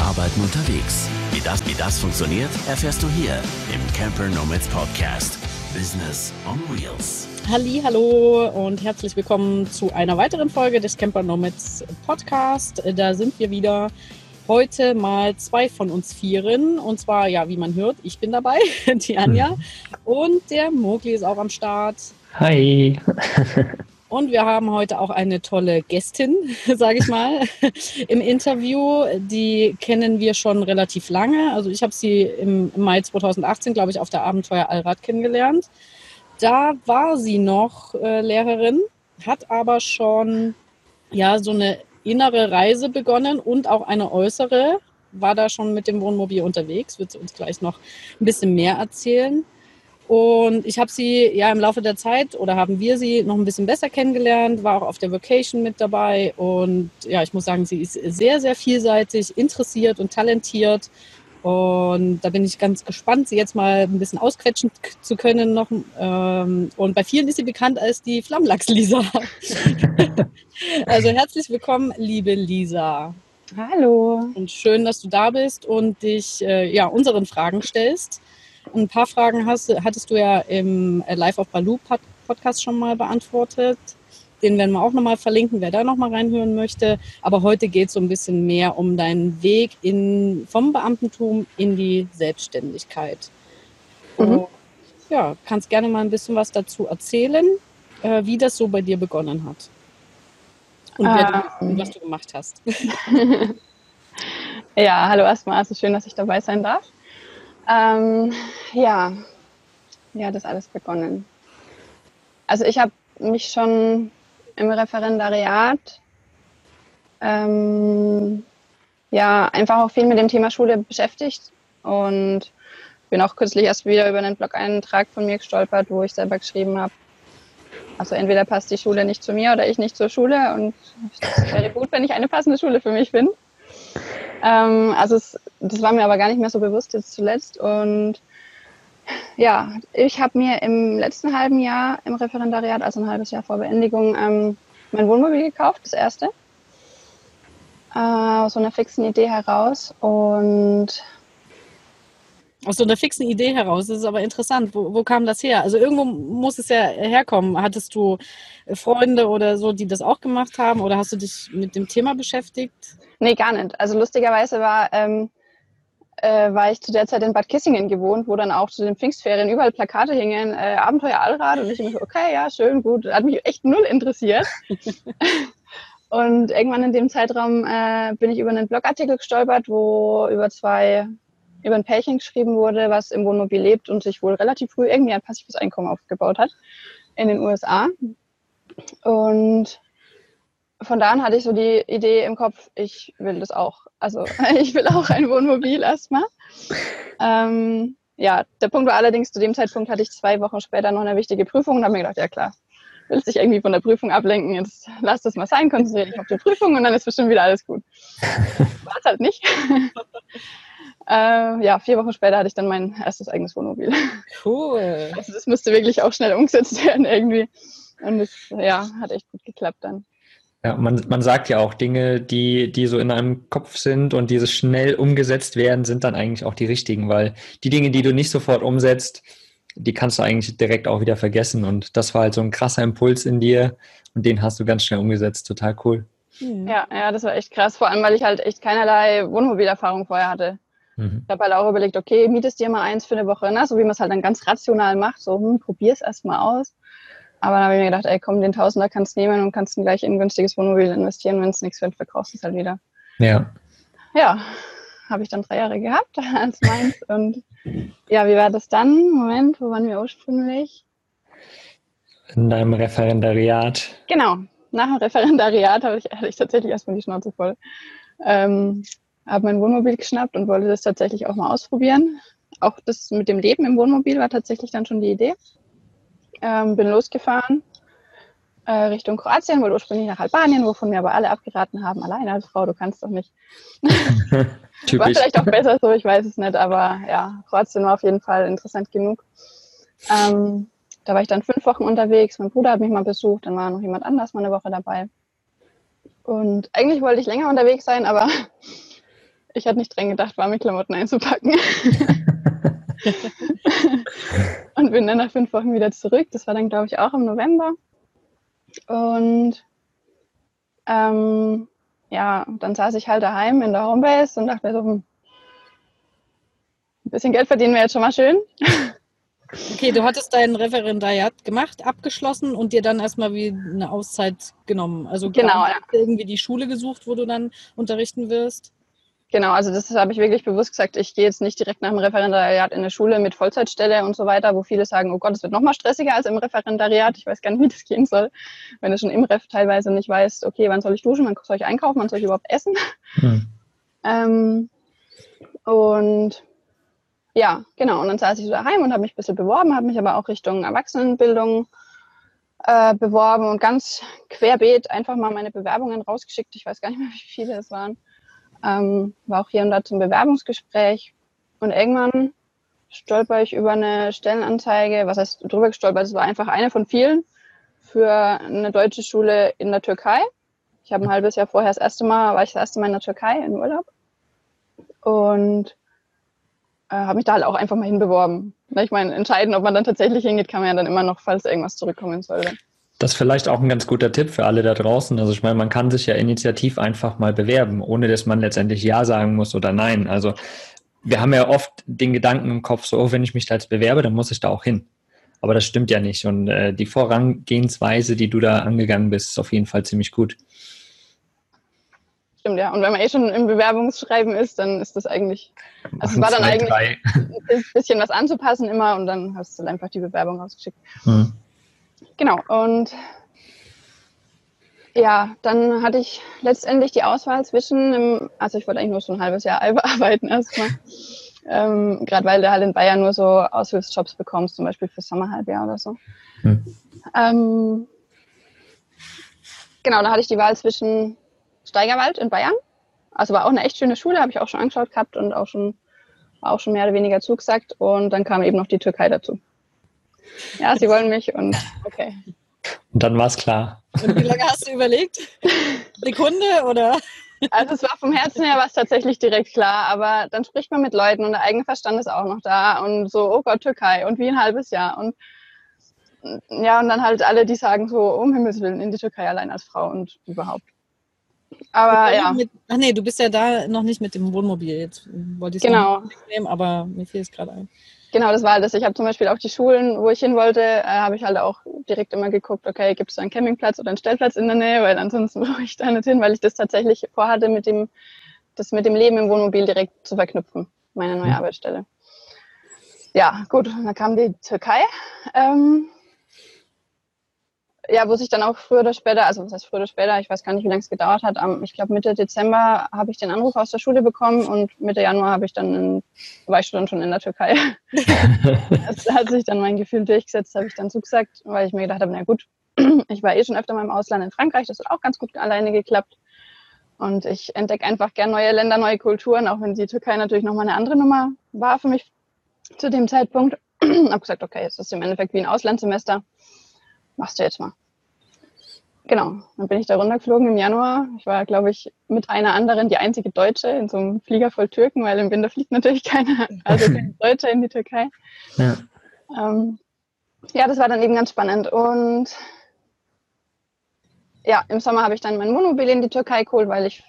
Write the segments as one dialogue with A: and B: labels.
A: Arbeiten unterwegs. Wie das, wie das funktioniert, erfährst du hier im Camper Nomads Podcast. Business on Wheels.
B: Halli, hallo und herzlich willkommen zu einer weiteren Folge des Camper Nomads Podcast. Da sind wir wieder. Heute mal zwei von uns Vieren. Und zwar, ja, wie man hört, ich bin dabei, die Anja. Und der Mogli ist auch am Start.
C: Hi.
B: Und wir haben heute auch eine tolle Gästin, sage ich mal, im Interview. Die kennen wir schon relativ lange. Also ich habe sie im Mai 2018, glaube ich, auf der Abenteuer Allrad kennengelernt. Da war sie noch äh, Lehrerin, hat aber schon ja so eine innere Reise begonnen und auch eine äußere. War da schon mit dem Wohnmobil unterwegs, wird sie uns gleich noch ein bisschen mehr erzählen. Und ich habe sie ja im Laufe der Zeit oder haben wir sie noch ein bisschen besser kennengelernt, war auch auf der Vacation mit dabei. Und ja, ich muss sagen, sie ist sehr, sehr vielseitig, interessiert und talentiert. Und da bin ich ganz gespannt, sie jetzt mal ein bisschen ausquetschen zu können noch. Ähm, und bei vielen ist sie bekannt als die Flammlachs-Lisa. also herzlich willkommen, liebe Lisa.
D: Hallo.
B: Und schön, dass du da bist und dich äh, ja, unseren Fragen stellst. Ein paar Fragen hast, hattest du ja im äh, Live of Baloo Podcast schon mal beantwortet. Den werden wir auch nochmal verlinken, wer da nochmal reinhören möchte. Aber heute geht es so ein bisschen mehr um deinen Weg in, vom Beamtentum in die Selbstständigkeit. Mhm. ja, kannst gerne mal ein bisschen was dazu erzählen, äh, wie das so bei dir begonnen hat. Und ähm. du, was du gemacht hast.
D: ja, hallo erstmal. Also schön, dass ich dabei sein darf. Ähm, ja, wie hat das alles begonnen? Also ich habe mich schon im Referendariat ähm, ja einfach auch viel mit dem Thema Schule beschäftigt und bin auch kürzlich erst wieder über einen Blog-Eintrag von mir gestolpert, wo ich selber geschrieben habe, also entweder passt die Schule nicht zu mir oder ich nicht zur Schule und es wäre gut, wenn ich eine passende Schule für mich finde. Ähm, also es, das war mir aber gar nicht mehr so bewusst jetzt zuletzt. Und ja, ich habe mir im letzten halben Jahr im Referendariat, also ein halbes Jahr vor Beendigung, ähm, mein Wohnmobil gekauft, das erste. Äh, aus so einer fixen Idee heraus. Und
B: aus so einer fixen Idee heraus. Das ist aber interessant. Wo, wo kam das her? Also irgendwo muss es ja herkommen. Hattest du Freunde oder so, die das auch gemacht haben? Oder hast du dich mit dem Thema beschäftigt?
D: Nee, gar nicht. Also lustigerweise war, ähm, äh, war ich zu der Zeit in Bad Kissingen gewohnt, wo dann auch zu den Pfingstferien überall Plakate hingen, äh, Abenteuer Allrad. Und ich so, okay, ja, schön, gut. Hat mich echt null interessiert. und irgendwann in dem Zeitraum äh, bin ich über einen Blogartikel gestolpert, wo über zwei über ein Pärchen geschrieben wurde, was im Wohnmobil lebt und sich wohl relativ früh irgendwie ein passives Einkommen aufgebaut hat in den USA. Und von da an hatte ich so die Idee im Kopf, ich will das auch. Also ich will auch ein Wohnmobil erstmal. Ähm, ja, der Punkt war allerdings, zu dem Zeitpunkt hatte ich zwei Wochen später noch eine wichtige Prüfung und habe mir gedacht, ja klar, willst dich irgendwie von der Prüfung ablenken, jetzt lass das mal sein, konzentriere dich auf die Prüfung und dann ist bestimmt wieder alles gut. War es halt nicht. Äh, ja, vier Wochen später hatte ich dann mein erstes eigenes Wohnmobil.
B: Cool.
D: Also das musste wirklich auch schnell umgesetzt werden irgendwie. Und es ja, hat echt gut geklappt dann.
C: Ja, man, man sagt ja auch Dinge, die, die so in einem Kopf sind und diese schnell umgesetzt werden, sind dann eigentlich auch die richtigen, weil die Dinge, die du nicht sofort umsetzt, die kannst du eigentlich direkt auch wieder vergessen. Und das war halt so ein krasser Impuls in dir und den hast du ganz schnell umgesetzt. Total cool.
D: Ja, ja, das war echt krass, vor allem weil ich halt echt keinerlei Wohnmobilerfahrung vorher hatte. Mhm. Ich habe halt auch überlegt, okay, mietest dir mal eins für eine Woche, ne? so wie man es halt dann ganz rational macht, so, hm, probier's erstmal aus. Aber dann habe ich mir gedacht, ey, komm, den Tausender kannst du nehmen und kannst ihn gleich in ein günstiges Wohnmobil investieren. Wenn es nichts wird, verkaufst du es halt wieder.
C: Ja.
D: Ja, habe ich dann drei Jahre gehabt als meins. und ja, wie war das dann? Moment, wo waren wir ursprünglich?
C: In deinem Referendariat.
D: Genau, nach dem Referendariat hatte ich, hatte ich tatsächlich erstmal die Schnauze voll. Ähm, habe mein Wohnmobil geschnappt und wollte das tatsächlich auch mal ausprobieren. Auch das mit dem Leben im Wohnmobil war tatsächlich dann schon die Idee. Ähm, bin losgefahren äh, Richtung Kroatien, wollte ursprünglich nach Albanien, wovon mir aber alle abgeraten haben, alleine als Frau, du kannst doch nicht. war vielleicht auch besser so, ich weiß es nicht, aber ja, Kroatien war auf jeden Fall interessant genug. Ähm, da war ich dann fünf Wochen unterwegs, mein Bruder hat mich mal besucht, dann war noch jemand anders mal eine Woche dabei. Und eigentlich wollte ich länger unterwegs sein, aber ich hatte nicht dran gedacht, warme Klamotten einzupacken. und bin dann nach fünf Wochen wieder zurück. Das war dann, glaube ich, auch im November. Und ähm, ja, dann saß ich halt daheim in der Homebase und dachte mir so, hm, ein bisschen Geld verdienen wäre jetzt schon mal schön.
B: Okay, du hattest dein Referendariat gemacht, abgeschlossen und dir dann erstmal wie eine Auszeit genommen. Also
D: genau, ja.
B: irgendwie die Schule gesucht, wo du dann unterrichten wirst.
D: Genau, also das habe ich wirklich bewusst gesagt. Ich gehe jetzt nicht direkt nach dem Referendariat in eine Schule mit Vollzeitstelle und so weiter, wo viele sagen, oh Gott, es wird noch mal stressiger als im Referendariat. Ich weiß gar nicht, wie das gehen soll. Wenn du schon im Ref teilweise nicht weißt, okay, wann soll ich duschen, wann soll ich einkaufen, wann soll ich überhaupt essen. Hm. ähm, und ja, genau. Und dann saß ich so daheim und habe mich ein bisschen beworben, habe mich aber auch Richtung Erwachsenenbildung äh, beworben und ganz querbeet einfach mal meine Bewerbungen rausgeschickt. Ich weiß gar nicht mehr, wie viele es waren ähm, war auch hier und da zum Bewerbungsgespräch. Und irgendwann stolper ich über eine Stellenanzeige, was heißt drüber gestolpert, es war einfach eine von vielen für eine deutsche Schule in der Türkei. Ich habe ein halbes Jahr vorher das erste Mal, war ich das erste Mal in der Türkei in Urlaub und äh, habe mich da halt auch einfach mal hinbeworben. Ich meine, entscheiden, ob man dann tatsächlich hingeht, kann man ja dann immer noch, falls irgendwas zurückkommen sollte.
C: Das ist vielleicht auch ein ganz guter Tipp für alle da draußen. Also ich meine, man kann sich ja initiativ einfach mal bewerben, ohne dass man letztendlich Ja sagen muss oder Nein. Also wir haben ja oft den Gedanken im Kopf, so, oh, wenn ich mich da jetzt bewerbe, dann muss ich da auch hin. Aber das stimmt ja nicht. Und äh, die Vorangehensweise, die du da angegangen bist, ist auf jeden Fall ziemlich gut.
D: Stimmt, ja. Und wenn man eh schon im Bewerbungsschreiben ist, dann ist das eigentlich, also es war dann eigentlich ein bisschen was anzupassen immer und dann hast du einfach die Bewerbung ausgeschickt. Hm. Genau, und ja, dann hatte ich letztendlich die Auswahl zwischen, also ich wollte eigentlich nur so ein halbes Jahr arbeiten erstmal. Ähm, Gerade weil du halt in Bayern nur so Aushilfsjobs bekommst, zum Beispiel für Sommerhalbjahr oder so. Hm. Ähm, genau, da hatte ich die Wahl zwischen Steigerwald in Bayern. Also war auch eine echt schöne Schule, habe ich auch schon angeschaut gehabt und auch schon, auch schon mehr oder weniger zugesagt. Und dann kam eben noch die Türkei dazu. Ja, sie wollen mich und okay.
C: Und dann war es klar.
B: Und wie lange hast du überlegt? Sekunde oder?
D: Also es war vom Herzen her was tatsächlich direkt klar, aber dann spricht man mit Leuten und der eigene Verstand ist auch noch da und so, oh Gott, Türkei und wie ein halbes Jahr und ja, und dann halt alle, die sagen so, um Himmels Willen, in die Türkei allein als Frau und überhaupt. Aber ja.
B: Mit, ach nee, du bist ja da noch nicht mit dem Wohnmobil. Jetzt wollte ich es
D: genau.
B: nehmen, aber mir fiel es gerade ein.
D: Genau, das war das. Ich habe zum Beispiel auch die Schulen, wo ich hin wollte, äh, habe ich halt auch direkt immer geguckt, okay, gibt es einen Campingplatz oder einen Stellplatz in der Nähe, weil ansonsten brauche ich da nicht hin, weil ich das tatsächlich vorhatte, mit dem, das mit dem Leben im Wohnmobil direkt zu verknüpfen, meine neue mhm. Arbeitsstelle. Ja, gut, dann kam die Türkei. Ähm, ja, wo sich dann auch früher oder später, also was heißt früher oder später, ich weiß gar nicht, wie lange es gedauert hat, am, ich glaube Mitte Dezember habe ich den Anruf aus der Schule bekommen und Mitte Januar habe ich dann, in, war ich dann schon in der Türkei. das hat sich dann mein Gefühl durchgesetzt, habe ich dann zugesagt, weil ich mir gedacht habe, na gut, ich war eh schon öfter mal im Ausland in Frankreich, das hat auch ganz gut alleine geklappt. Und ich entdecke einfach gern neue Länder, neue Kulturen, auch wenn die Türkei natürlich nochmal eine andere Nummer war für mich zu dem Zeitpunkt. habe gesagt, okay, es ist im Endeffekt wie ein Auslandssemester machst du jetzt mal. Genau, dann bin ich da runtergeflogen im Januar. Ich war, glaube ich, mit einer anderen die einzige Deutsche in so einem Flieger voll Türken, weil im Winter fliegt natürlich keiner, also Deutsche in die Türkei. Ja. Ähm, ja, das war dann eben ganz spannend. Und ja, im Sommer habe ich dann mein Wohnmobil in die Türkei geholt, weil ich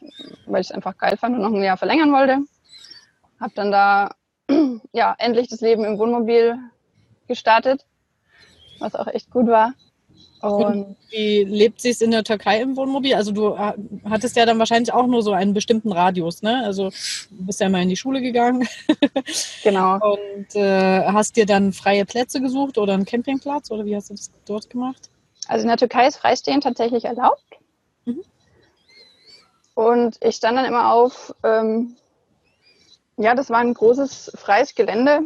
D: weil es einfach geil fand und noch ein Jahr verlängern wollte. Habe dann da ja endlich das Leben im Wohnmobil gestartet, was auch echt gut war.
B: Und wie lebt sich in der Türkei im Wohnmobil? Also du hattest ja dann wahrscheinlich auch nur so einen bestimmten Radius, ne? Also du bist ja mal in die Schule gegangen.
D: Genau.
B: Und äh, hast dir dann freie Plätze gesucht oder einen Campingplatz oder wie hast du das dort gemacht?
D: Also in der Türkei ist Freistehen tatsächlich erlaubt. Mhm. Und ich stand dann immer auf, ähm, ja, das war ein großes freies Gelände,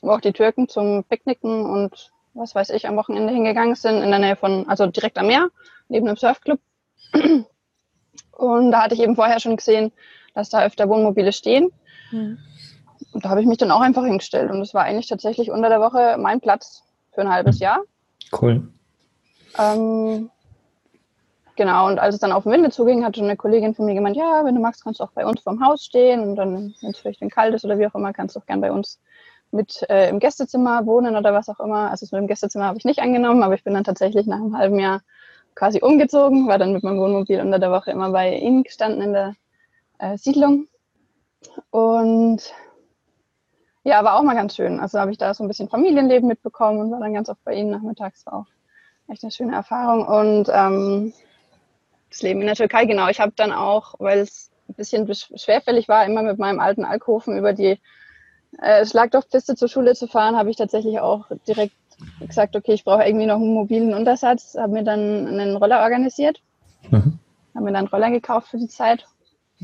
D: wo auch die Türken zum Picknicken und was weiß ich, am Wochenende hingegangen sind, in der Nähe von, also direkt am Meer, neben einem Surfclub. Und da hatte ich eben vorher schon gesehen, dass da öfter Wohnmobile stehen. Mhm. Und da habe ich mich dann auch einfach hingestellt. Und das war eigentlich tatsächlich unter der Woche mein Platz für ein halbes Jahr.
C: Cool.
D: Ähm, genau, und als es dann auf den Winde zuging, hatte eine Kollegin von mir gemeint, ja, wenn du magst, kannst du auch bei uns vorm Haus stehen und dann, wenn es vielleicht kalt ist oder wie auch immer, kannst du auch gern bei uns mit äh, im Gästezimmer wohnen oder was auch immer. Also das mit dem Gästezimmer habe ich nicht angenommen, aber ich bin dann tatsächlich nach einem halben Jahr quasi umgezogen, war dann mit meinem Wohnmobil unter der Woche immer bei ihnen gestanden in der äh, Siedlung. Und ja, war auch mal ganz schön. Also habe ich da so ein bisschen Familienleben mitbekommen und war dann ganz oft bei ihnen nachmittags. War auch echt eine schöne Erfahrung. Und ähm, das Leben in der Türkei, genau. Ich habe dann auch, weil es ein bisschen schwerfällig war, immer mit meinem alten Alkoven über die äh, Schlagdorfpiste zur Schule zu fahren, habe ich tatsächlich auch direkt gesagt, okay, ich brauche irgendwie noch einen mobilen Untersatz, habe mir dann einen Roller organisiert, mhm. habe mir dann einen Roller gekauft für die Zeit.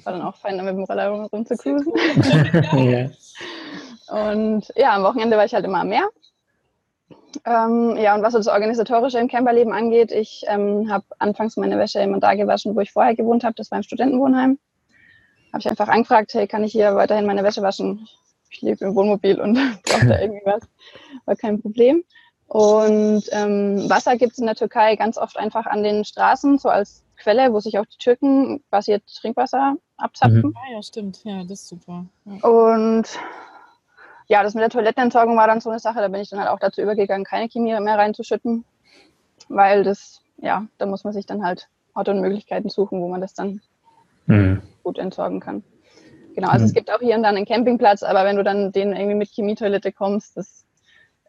D: War dann auch fein, mit dem Roller rumzucruisen. ja. Und ja, am Wochenende war ich halt immer am Meer. Ähm, ja, und was so das Organisatorische im Camperleben angeht, ich ähm, habe anfangs meine Wäsche immer da gewaschen, wo ich vorher gewohnt habe. Das war im Studentenwohnheim. Habe ich einfach angefragt, hey, kann ich hier weiterhin meine Wäsche waschen? Ich lebe im Wohnmobil und brauche da irgendwie was. War kein Problem. Und ähm, Wasser gibt es in der Türkei ganz oft einfach an den Straßen, so als Quelle, wo sich auch die Türken basiert Trinkwasser abzapfen. Mhm.
B: Ah, ja, stimmt. Ja, das ist super.
D: Ja. Und ja, das mit der Toilettenentsorgung war dann so eine Sache, da bin ich dann halt auch dazu übergegangen, keine Chemie mehr reinzuschütten, weil das, ja, da muss man sich dann halt Orte und Möglichkeiten suchen, wo man das dann mhm. gut entsorgen kann. Genau, also mhm. es gibt auch hier und dann einen Campingplatz, aber wenn du dann denen irgendwie mit Chemietoilette kommst, das,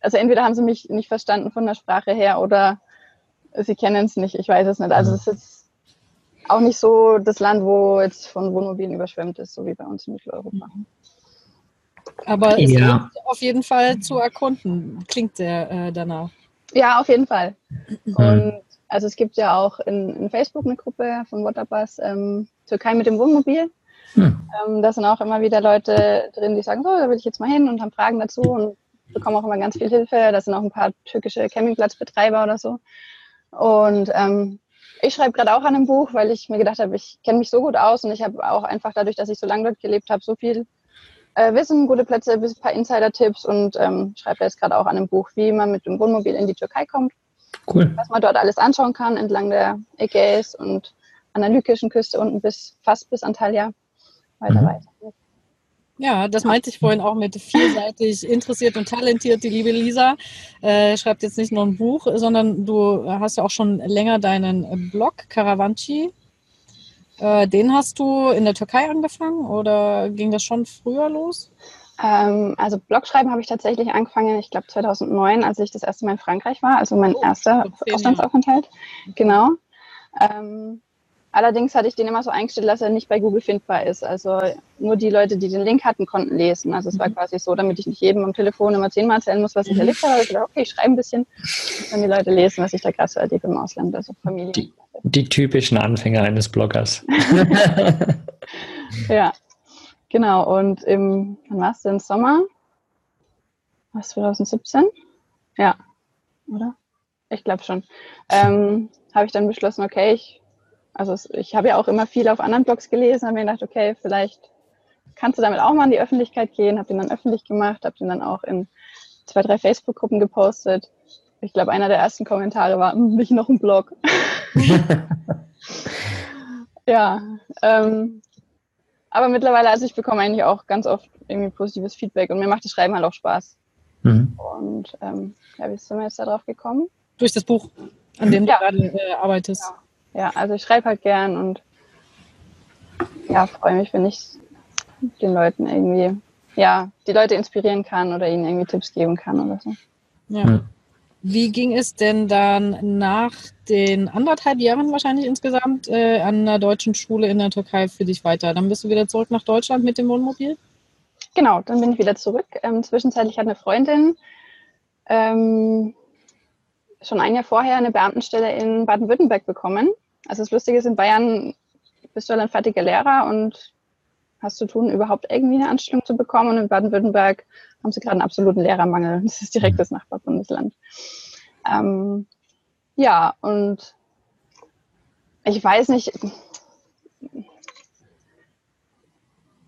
D: also entweder haben sie mich nicht verstanden von der Sprache her oder sie kennen es nicht, ich weiß es nicht. Also mhm. es ist auch nicht so das Land, wo jetzt von Wohnmobilen überschwemmt ist, so wie bei uns in Mitteleuropa. Mhm.
B: Aber es ja. ist auf jeden Fall zu erkunden, klingt der äh, danach.
D: Ja, auf jeden Fall. Mhm. Und also es gibt ja auch in, in Facebook eine Gruppe von Waterbus, ähm, Türkei mit dem Wohnmobil. Mhm. Ähm, da sind auch immer wieder Leute drin, die sagen, so, da will ich jetzt mal hin und haben Fragen dazu und bekommen auch immer ganz viel Hilfe. Da sind auch ein paar türkische Campingplatzbetreiber oder so. Und ähm, ich schreibe gerade auch an einem Buch, weil ich mir gedacht habe, ich kenne mich so gut aus und ich habe auch einfach dadurch, dass ich so lange dort gelebt habe, so viel äh, Wissen, gute Plätze, ein paar Insider-Tipps und ähm, schreibe jetzt gerade auch an einem Buch, wie man mit dem Wohnmobil in die Türkei kommt. Cool. Was man dort alles anschauen kann, entlang der Ägäis und an der lykischen Küste unten bis fast bis Antalya. Weiter, mhm. weiter.
B: Ja, das meinte ich vorhin auch mit vielseitig interessiert und talentiert. Die liebe Lisa äh, schreibt jetzt nicht nur ein Buch, sondern du hast ja auch schon länger deinen Blog Caravanci äh, den hast du in der Türkei angefangen oder ging das schon früher los?
D: Ähm, also Blogschreiben habe ich tatsächlich angefangen, ich glaube 2009, als ich das erste Mal in Frankreich war, also mein oh, erster Auslandsaufenthalt. Genau. Ähm, allerdings hatte ich den immer so eingestellt, dass er nicht bei Google findbar ist. Also nur die Leute, die den Link hatten, konnten lesen. Also es war mhm. quasi so, damit ich nicht jedem am Telefon immer zehnmal erzählen muss, was ich mhm. erlebt habe. Ich dachte, okay, ich schreibe ein bisschen, dann die Leute lesen, was ich da gerade so erlebe im Ausland, also Familie.
C: Die, die typischen Anfänger eines Bloggers.
D: ja, genau. Und im, wann war es denn? Sommer? Was, 2017? Ja, oder? Ich glaube schon. Ähm, habe ich dann beschlossen, okay, ich, also ich habe ja auch immer viel auf anderen Blogs gelesen, habe mir gedacht, okay, vielleicht kannst du damit auch mal in die Öffentlichkeit gehen, habe den dann öffentlich gemacht, habe den dann auch in zwei, drei Facebook-Gruppen gepostet ich glaube, einer der ersten Kommentare war, hm, nicht noch ein Blog. ja, ähm, aber mittlerweile, also ich bekomme eigentlich auch ganz oft irgendwie positives Feedback und mir macht das Schreiben halt auch Spaß. Mhm. Und ähm, ja, wie sind wir jetzt da drauf gekommen?
B: Durch das Buch, an dem ja. du gerade äh, arbeitest.
D: Ja. Ja, also ich schreibe halt gern und ja, freue mich, wenn ich den Leuten irgendwie, ja, die Leute inspirieren kann oder ihnen irgendwie Tipps geben kann oder so.
B: Ja. Wie ging es denn dann nach den anderthalb Jahren wahrscheinlich insgesamt äh, an der deutschen Schule in der Türkei für dich weiter? Dann bist du wieder zurück nach Deutschland mit dem Wohnmobil?
D: Genau, dann bin ich wieder zurück. Ähm, zwischenzeitlich hat eine Freundin ähm, schon ein Jahr vorher eine Beamtenstelle in Baden-Württemberg bekommen. Also das Lustige ist, in Bayern bist du dann fertiger Lehrer und hast zu tun, überhaupt irgendwie eine Anstellung zu bekommen. Und in Baden-Württemberg haben sie gerade einen absoluten Lehrermangel. Das ist direkt das Nachbarbundesland. Ähm, ja, und ich weiß nicht,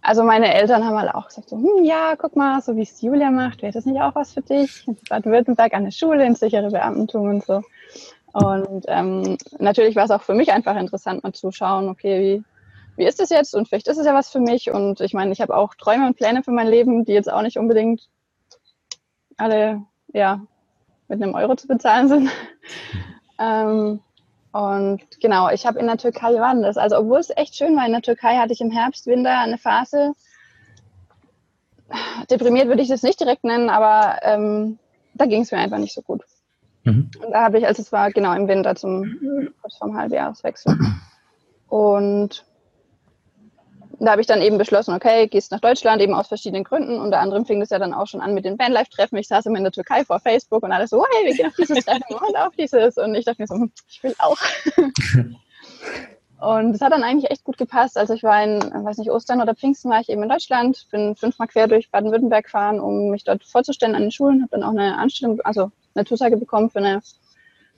D: also meine Eltern haben halt auch gesagt, so, hm, ja, guck mal, so wie es Julia macht, wäre das nicht auch was für dich? In Baden-Württemberg an der Schule, ins sichere Beamtentum und so. Und ähm, natürlich war es auch für mich einfach interessant, mal zu schauen, okay, wie, wie ist es jetzt? Und vielleicht ist es ja was für mich. Und ich meine, ich habe auch Träume und Pläne für mein Leben, die jetzt auch nicht unbedingt alle ja, mit einem Euro zu bezahlen sind. ähm, und genau, ich habe in der Türkei war das. Also obwohl es echt schön war in der Türkei, hatte ich im Herbst, Winter eine Phase. Deprimiert würde ich das nicht direkt nennen, aber ähm, da ging es mir einfach nicht so gut. Mhm. Und da habe ich, also es war genau im Winter zum kurz vorm Halbjahreswechsel. Und da habe ich dann eben beschlossen, okay, gehst nach Deutschland, eben aus verschiedenen Gründen. Unter anderem fing das ja dann auch schon an mit den Bandlife-Treffen. Ich saß immer in der Türkei vor Facebook und alles so, hey, wir gehen auf dieses Treffen und auf dieses. Und ich dachte mir so, hm, ich will auch. und es hat dann eigentlich echt gut gepasst. Also ich war in, weiß nicht, Ostern oder Pfingsten war ich eben in Deutschland, bin fünfmal quer durch Baden-Württemberg gefahren, um mich dort vorzustellen an den Schulen, habe dann auch eine Anstellung, also eine Zusage bekommen für eine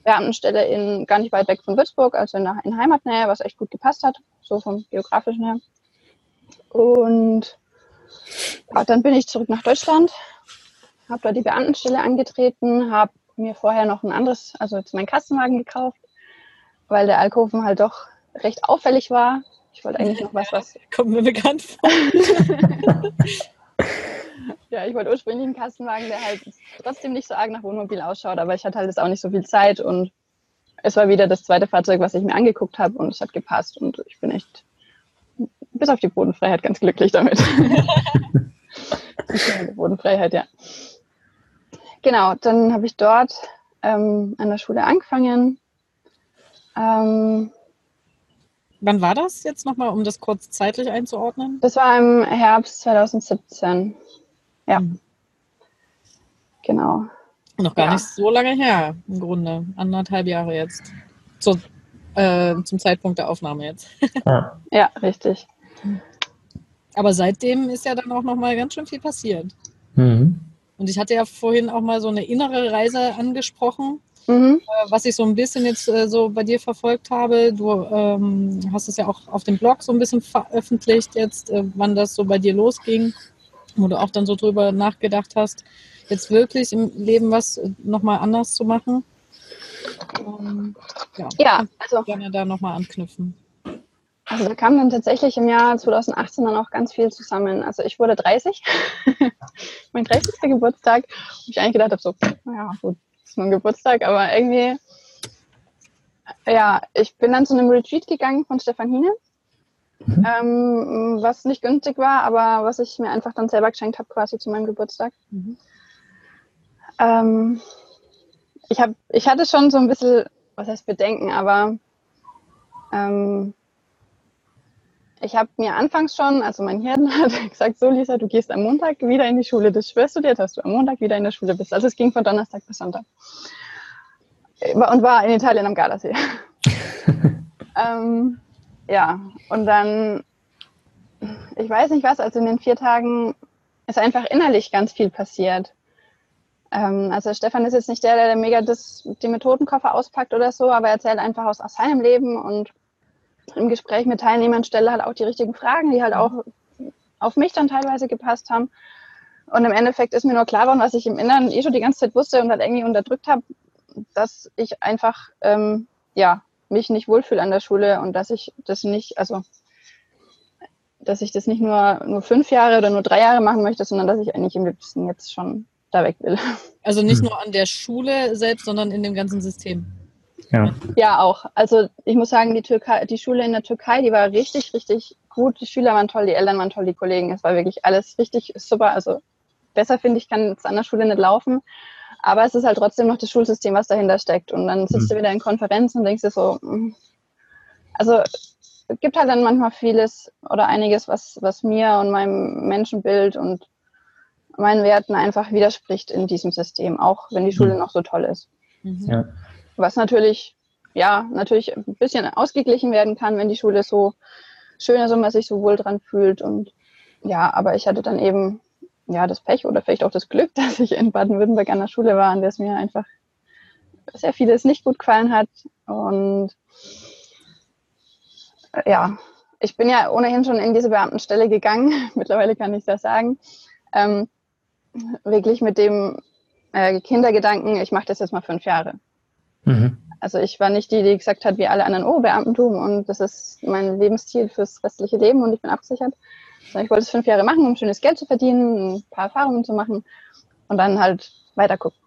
D: Beamtenstelle in gar nicht weit weg von Würzburg, also in, in Heimatnähe, was echt gut gepasst hat, so vom geografischen her. Und ja, dann bin ich zurück nach Deutschland, habe da die Beamtenstelle angetreten, habe mir vorher noch ein anderes, also jetzt meinen Kassenwagen gekauft, weil der Alkoven halt doch recht auffällig war. Ich wollte eigentlich noch was, was.
B: Kommt mir bekannt vor.
D: ja, ich wollte ursprünglich einen Kassenwagen, der halt trotzdem nicht so arg nach Wohnmobil ausschaut, aber ich hatte halt jetzt auch nicht so viel Zeit und es war wieder das zweite Fahrzeug, was ich mir angeguckt habe und es hat gepasst und ich bin echt bis auf die Bodenfreiheit ganz glücklich damit. die Bodenfreiheit, ja. Genau, dann habe ich dort ähm, an der Schule angefangen. Ähm,
B: Wann war das jetzt nochmal, um das kurz zeitlich einzuordnen?
D: Das war im Herbst 2017. Ja. Mhm. Genau.
B: Noch gar ja. nicht so lange her, im Grunde. Anderthalb Jahre jetzt. Zu, äh, zum Zeitpunkt der Aufnahme jetzt.
D: ja, richtig.
B: Aber seitdem ist ja dann auch noch mal ganz schön viel passiert. Mhm. Und ich hatte ja vorhin auch mal so eine innere Reise angesprochen, mhm. äh, was ich so ein bisschen jetzt äh, so bei dir verfolgt habe. Du ähm, hast es ja auch auf dem Blog so ein bisschen veröffentlicht jetzt, äh, wann das so bei dir losging, wo du auch dann so drüber nachgedacht hast, jetzt wirklich im Leben was äh, nochmal anders zu machen. Ähm, ja, ja also gerne da nochmal anknüpfen.
D: Also da kam dann tatsächlich im Jahr 2018 dann auch ganz viel zusammen. Also ich wurde 30, mein 30. Geburtstag, wo ich eigentlich gedacht habe, so, naja, gut, ist nur ein Geburtstag, aber irgendwie, ja, ich bin dann zu einem Retreat gegangen von Stefan Hine, mhm. ähm, was nicht günstig war, aber was ich mir einfach dann selber geschenkt habe, quasi zu meinem Geburtstag. Mhm. Ähm, ich, hab, ich hatte schon so ein bisschen, was heißt Bedenken, aber ähm, ich habe mir anfangs schon, also mein Hirn hat gesagt, so Lisa, du gehst am Montag wieder in die Schule. Das schwörst du dir, dass du am Montag wieder in der Schule bist. Also es ging von Donnerstag bis Sonntag. Und war in Italien am Gardasee. ähm, ja, und dann, ich weiß nicht was, also in den vier Tagen ist einfach innerlich ganz viel passiert. Ähm, also Stefan ist jetzt nicht der, der mega das, den Methodenkoffer auspackt oder so, aber er erzählt einfach aus, aus seinem Leben und im Gespräch mit Teilnehmern stelle halt auch die richtigen Fragen, die halt auch auf mich dann teilweise gepasst haben. Und im Endeffekt ist mir nur klar geworden, was ich im Inneren eh schon die ganze Zeit wusste und halt irgendwie unterdrückt habe, dass ich einfach ähm, ja mich nicht wohlfühle an der Schule und dass ich das nicht, also dass ich das nicht nur, nur fünf Jahre oder nur drei Jahre machen möchte, sondern dass ich eigentlich im liebsten jetzt schon da weg will.
B: Also nicht hm. nur an der Schule selbst, sondern in dem ganzen System.
D: Ja. ja, auch. Also ich muss sagen, die, Türkei, die Schule in der Türkei, die war richtig, richtig gut. Die Schüler waren toll, die Eltern waren toll, die Kollegen. Es war wirklich alles richtig super. Also besser finde ich, kann es an der Schule nicht laufen. Aber es ist halt trotzdem noch das Schulsystem, was dahinter steckt. Und dann sitzt mhm. du wieder in Konferenzen und denkst dir so, mm. also es gibt halt dann manchmal vieles oder einiges, was, was mir und meinem Menschenbild und meinen Werten einfach widerspricht in diesem System, auch wenn die Schule mhm. noch so toll ist. Mhm. Ja was natürlich, ja, natürlich ein bisschen ausgeglichen werden kann, wenn die Schule so schön ist und man sich so wohl dran fühlt. Und ja, aber ich hatte dann eben ja das Pech oder vielleicht auch das Glück, dass ich in Baden-Württemberg an der Schule war, an der es mir einfach sehr vieles nicht gut gefallen hat. Und ja, ich bin ja ohnehin schon in diese Beamtenstelle gegangen. Mittlerweile kann ich das sagen. Ähm, wirklich mit dem äh, Kindergedanken, ich mache das jetzt mal fünf Jahre. Mhm. Also ich war nicht die, die gesagt hat, wie alle anderen, oh, Beamtentum und das ist mein Lebensziel fürs restliche Leben und ich bin abgesichert. Sondern ich wollte es fünf Jahre machen, um schönes Geld zu verdienen, ein paar Erfahrungen zu machen und dann halt weiter gucken.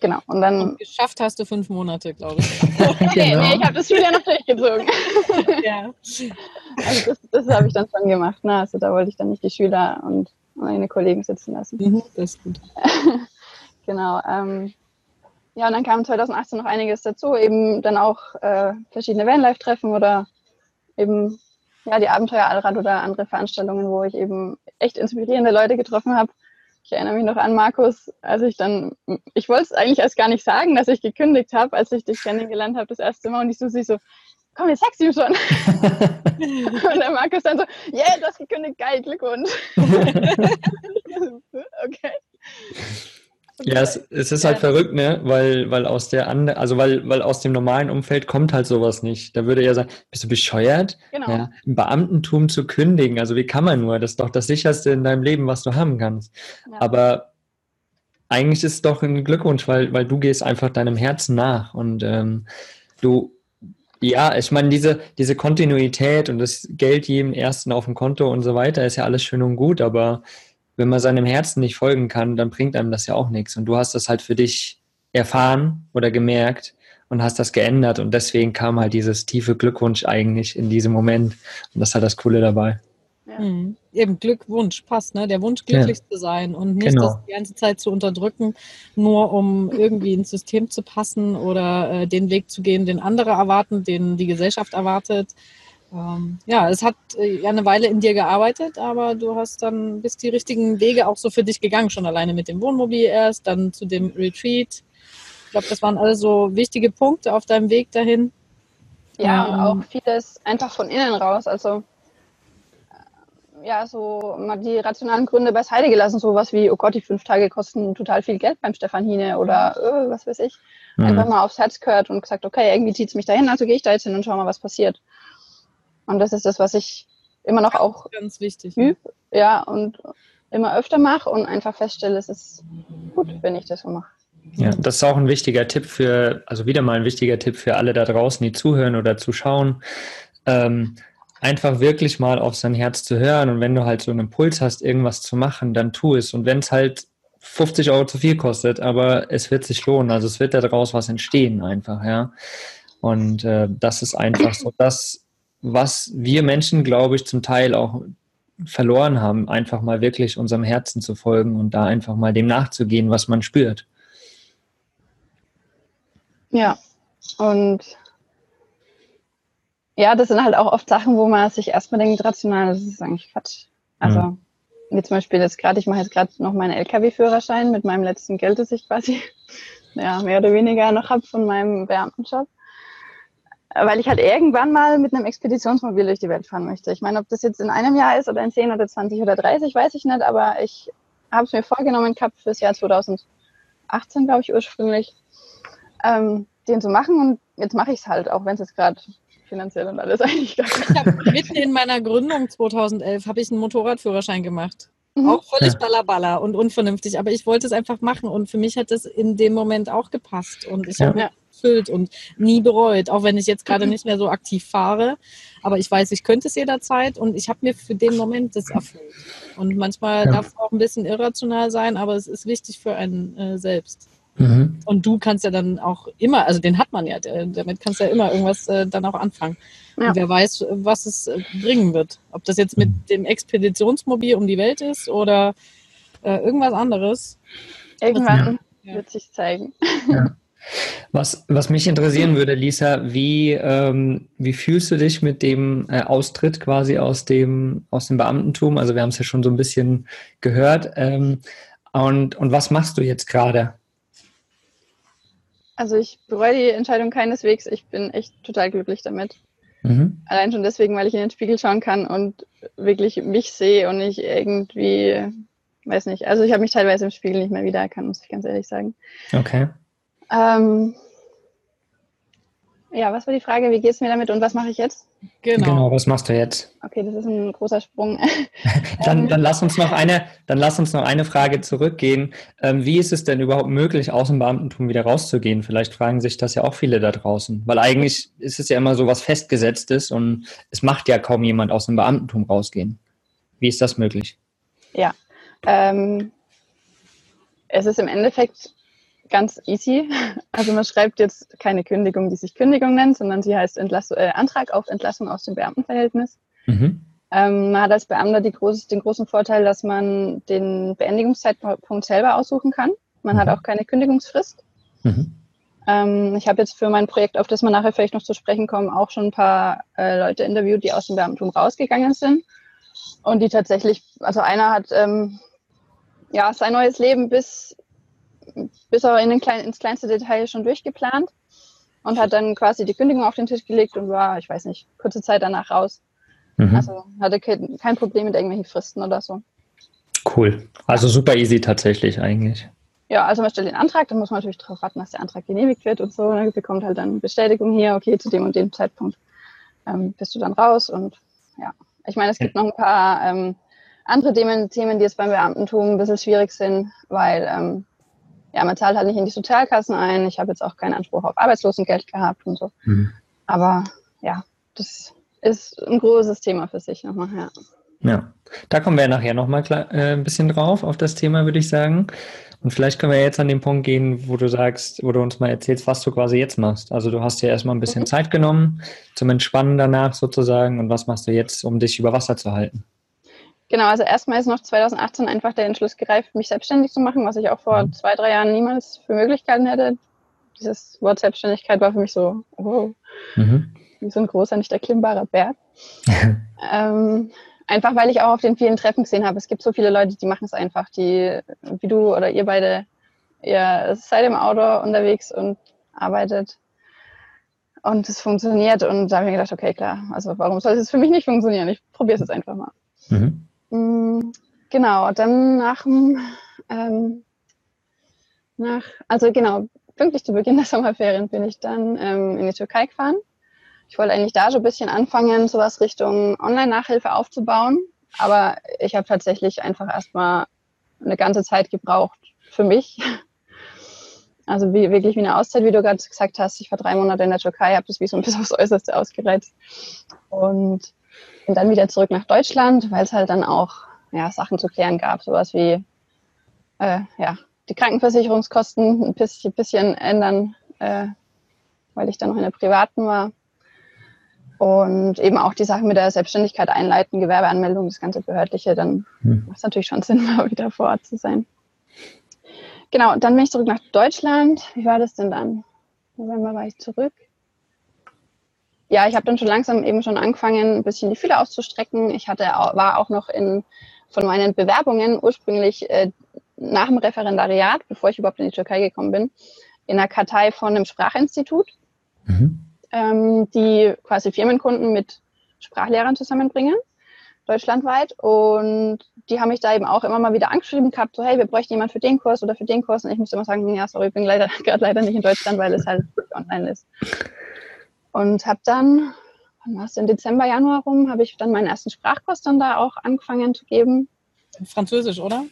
D: Genau. Und dann. Und
B: geschafft hast du fünf Monate, glaube ich.
D: nee, genau. nee, ich habe das Schuljahr noch durchgezogen. ja. Also das, das habe ich dann schon gemacht. Ne? Also da wollte ich dann nicht die Schüler und meine Kollegen sitzen lassen.
B: Mhm, das ist gut.
D: genau. Ähm, ja, und dann kam 2018 noch einiges dazu, eben dann auch äh, verschiedene Vanlife-Treffen oder eben ja, die Abenteuer Allrad oder andere Veranstaltungen, wo ich eben echt inspirierende Leute getroffen habe ich erinnere mich noch an Markus, als ich dann, ich wollte es eigentlich erst gar nicht sagen, dass ich gekündigt habe, als ich dich kennengelernt habe das erste Mal und ich so sie so, komm, jetzt sag's ihm schon. und der Markus dann so, yeah, du hast gekündigt, geil, Glückwunsch. okay.
C: Ja, es, es ist halt ja. verrückt, ne? Weil, weil aus der andere, also weil, weil aus dem normalen Umfeld kommt halt sowas nicht. Da würde er sagen, bist du bescheuert? Genau. Ja, Im Beamtentum zu kündigen. Also wie kann man nur? Das ist doch das sicherste in deinem Leben, was du haben kannst. Ja. Aber eigentlich ist es doch ein Glückwunsch, weil, weil du gehst einfach deinem Herzen nach und ähm, du, ja, ich meine, diese, diese Kontinuität und das Geld jedem Ersten auf dem Konto und so weiter ist ja alles schön und gut, aber wenn man seinem Herzen nicht folgen kann, dann bringt einem das ja auch nichts. Und du hast das halt für dich erfahren oder gemerkt und hast das geändert. Und deswegen kam halt dieses tiefe Glückwunsch eigentlich in diesem Moment. Und das ist halt das Coole dabei.
B: Ja. Mhm. Eben Glückwunsch passt, ne? Der Wunsch, glücklich ja. zu sein und nicht genau. das die ganze Zeit zu unterdrücken, nur um irgendwie ins System zu passen oder äh, den Weg zu gehen, den andere erwarten, den die Gesellschaft erwartet. Ähm, ja, es hat äh, ja eine Weile in dir gearbeitet, aber du hast dann bist die richtigen Wege auch so für dich gegangen, schon alleine mit dem Wohnmobil erst, dann zu dem Retreat. Ich glaube, das waren alles so wichtige Punkte auf deinem Weg dahin.
D: Ja, ähm, und auch vieles einfach von innen raus. Also äh, ja, so mal die rationalen Gründe beiseite gelassen, sowas wie, oh Gott, die fünf Tage kosten total viel Geld beim Stefan Hine oder äh, was weiß ich. Mhm. Einfach mal aufs Herz gehört und gesagt, okay, irgendwie zieht es mich dahin, also gehe ich da jetzt hin und schau mal, was passiert. Und das ist das, was ich immer noch auch
B: ganz wichtig.
D: Üb, ja, und immer öfter mache und einfach feststelle, es ist gut, wenn ich das so mache.
C: Ja, das ist auch ein wichtiger Tipp für, also wieder mal ein wichtiger Tipp für alle da draußen, die zuhören oder zuschauen. Ähm, einfach wirklich mal auf sein Herz zu hören und wenn du halt so einen Impuls hast, irgendwas zu machen, dann tu es. Und wenn es halt 50 Euro zu viel kostet, aber es wird sich lohnen. Also es wird daraus was entstehen einfach, ja. Und äh, das ist einfach so das, was wir Menschen, glaube ich, zum Teil auch verloren haben, einfach mal wirklich unserem Herzen zu folgen und da einfach mal dem nachzugehen, was man spürt.
D: Ja, und ja, das sind halt auch oft Sachen, wo man sich erstmal denkt, rational, das ist eigentlich Quatsch. Also, mhm. wie zum Beispiel jetzt gerade, ich mache jetzt gerade noch meinen LKW-Führerschein mit meinem letzten Geld, das ich quasi ja, mehr oder weniger noch habe von meinem Beamtenjob weil ich halt irgendwann mal mit einem Expeditionsmobil durch die Welt fahren möchte. Ich meine, ob das jetzt in einem Jahr ist oder in 10 oder 20 oder 30, weiß ich nicht, aber ich habe es mir vorgenommen gehabt fürs Jahr 2018, glaube ich, ursprünglich, ähm, den zu machen und jetzt mache ich es halt, auch wenn es jetzt gerade finanziell und alles eigentlich gar nicht.
B: Ich habe mitten in meiner Gründung 2011 habe ich einen Motorradführerschein gemacht. Mhm. Auch völlig ballerballer und unvernünftig, aber ich wollte es einfach machen und für mich hat es in dem Moment auch gepasst und ich ja. habe erfüllt und nie bereut, auch wenn ich jetzt gerade nicht mehr so aktiv fahre. Aber ich weiß, ich könnte es jederzeit und ich habe mir für den Moment das erfüllt. Und manchmal ja. darf es auch ein bisschen irrational sein, aber es ist wichtig für einen äh, selbst. Mhm. Und du kannst ja dann auch immer, also den hat man ja, damit kannst du ja immer irgendwas äh, dann auch anfangen. Ja. Und wer weiß, was es äh, bringen wird. Ob das jetzt mit mhm. dem Expeditionsmobil um die Welt ist oder äh, irgendwas anderes.
D: Irgendwann ja. wird sich zeigen. Ja.
C: Was, was mich interessieren würde, Lisa, wie, ähm, wie fühlst du dich mit dem äh, Austritt quasi aus dem, aus dem Beamtentum? Also wir haben es ja schon so ein bisschen gehört. Ähm, und, und was machst du jetzt gerade?
D: Also ich bereue die Entscheidung keineswegs. Ich bin echt total glücklich damit. Mhm. Allein schon deswegen, weil ich in den Spiegel schauen kann und wirklich mich sehe und nicht irgendwie, weiß nicht. Also ich habe mich teilweise im Spiegel nicht mehr wiedererkannt, muss ich ganz ehrlich sagen.
C: Okay.
D: Ähm, Ja, was war die Frage? Wie geht es mir damit und was mache ich jetzt?
C: Genau. genau. was machst du jetzt?
D: Okay, das ist ein großer Sprung.
C: dann, dann, lass uns noch eine, dann lass uns noch eine Frage zurückgehen. Ähm, wie ist es denn überhaupt möglich, aus dem Beamtentum wieder rauszugehen? Vielleicht fragen sich das ja auch viele da draußen. Weil eigentlich ist es ja immer so was Festgesetztes und es macht ja kaum jemand aus dem Beamtentum rausgehen. Wie ist das möglich?
D: Ja, ähm, es ist im Endeffekt ganz easy. Also man schreibt jetzt keine Kündigung, die sich Kündigung nennt, sondern sie heißt Entlass äh, Antrag auf Entlassung aus dem Beamtenverhältnis. Mhm. Ähm, man hat als Beamter groß, den großen Vorteil, dass man den Beendigungszeitpunkt selber aussuchen kann. Man mhm. hat auch keine Kündigungsfrist. Mhm. Ähm, ich habe jetzt für mein Projekt, auf das wir nachher vielleicht noch zu sprechen kommen, auch schon ein paar äh, Leute interviewt, die aus dem Beamtentum rausgegangen sind und die tatsächlich, also einer hat ähm, ja sein neues Leben bis bis aber in den kleinen, ins kleinste Detail schon durchgeplant und hat dann quasi die Kündigung auf den Tisch gelegt und war, ich weiß nicht, kurze Zeit danach raus. Mhm. Also hatte kein, kein Problem mit irgendwelchen Fristen oder so.
C: Cool. Also super easy tatsächlich eigentlich.
D: Ja, also man stellt den Antrag, dann muss man natürlich darauf warten, dass der Antrag genehmigt wird und so. Dann bekommt halt dann Bestätigung hier, okay, zu dem und dem Zeitpunkt ähm, bist du dann raus und ja. Ich meine, es gibt noch ein paar ähm, andere Themen, Themen, die jetzt beim Beamtentum ein bisschen schwierig sind, weil ähm, ja, man zahlt halt nicht in die Sozialkassen ein. Ich habe jetzt auch keinen Anspruch auf Arbeitslosengeld gehabt und so. Mhm. Aber ja, das ist ein großes Thema für sich nochmal, ja.
C: Ja, da kommen wir nachher nochmal äh, ein bisschen drauf, auf das Thema, würde ich sagen. Und vielleicht können wir jetzt an den Punkt gehen, wo du sagst, wo du uns mal erzählst, was du quasi jetzt machst. Also du hast dir erstmal ein bisschen mhm. Zeit genommen zum Entspannen danach sozusagen. Und was machst du jetzt, um dich über Wasser zu halten?
D: Genau, also erstmal ist noch 2018 einfach der Entschluss gereift, mich selbstständig zu machen, was ich auch vor mhm. zwei, drei Jahren niemals für Möglichkeiten hätte. Dieses Wort Selbstständigkeit war für mich so, wow, mhm. wie so ein großer, nicht erklimmbarer Berg. ähm, einfach weil ich auch auf den vielen Treffen gesehen habe, es gibt so viele Leute, die machen es einfach, die, wie du oder ihr beide, ihr seid im Auto unterwegs und arbeitet und es funktioniert. Und da habe ich mir gedacht, okay, klar, also warum soll es für mich nicht funktionieren? Ich probiere es jetzt einfach mal. Mhm. Mm, genau, dann nach dem, ähm, nach, also genau, pünktlich zu Beginn der Sommerferien bin ich dann ähm, in die Türkei gefahren. Ich wollte eigentlich da so ein bisschen anfangen, sowas Richtung Online-Nachhilfe aufzubauen. Aber ich habe tatsächlich einfach erstmal eine ganze Zeit gebraucht für mich. Also wie, wirklich wie eine Auszeit, wie du gerade gesagt hast. Ich war drei Monate in der Türkei, habe das wie so ein bisschen aufs Äußerste ausgereizt. Und bin dann wieder zurück nach Deutschland, weil es halt dann auch ja, Sachen zu klären gab, sowas wie äh, ja, die Krankenversicherungskosten ein bisschen, bisschen ändern, äh, weil ich dann noch in der privaten war. Und eben auch die Sachen mit der Selbstständigkeit einleiten, Gewerbeanmeldung, das ganze Behördliche, dann hm. macht es natürlich schon Sinn, mal wieder vor Ort zu sein. Genau, dann bin ich zurück nach Deutschland. Wie war das denn dann? November war ich zurück ja, ich habe dann schon langsam eben schon angefangen, ein bisschen die Fühler auszustrecken. Ich hatte, war auch noch in, von meinen Bewerbungen ursprünglich äh, nach dem Referendariat, bevor ich überhaupt in die Türkei gekommen bin, in der Kartei von einem Sprachinstitut, mhm. ähm, die quasi Firmenkunden mit Sprachlehrern zusammenbringen, deutschlandweit. Und die haben mich da eben auch immer mal wieder angeschrieben gehabt, so hey, wir bräuchten jemanden für den Kurs oder für den Kurs. Und ich muss immer sagen, ja, sorry, ich bin leider gerade leider nicht in Deutschland, weil es halt online ist. Und habe dann, wann war es denn, Dezember, Januar rum, habe ich dann meinen ersten Sprachkurs dann da auch angefangen zu geben.
B: Französisch, oder?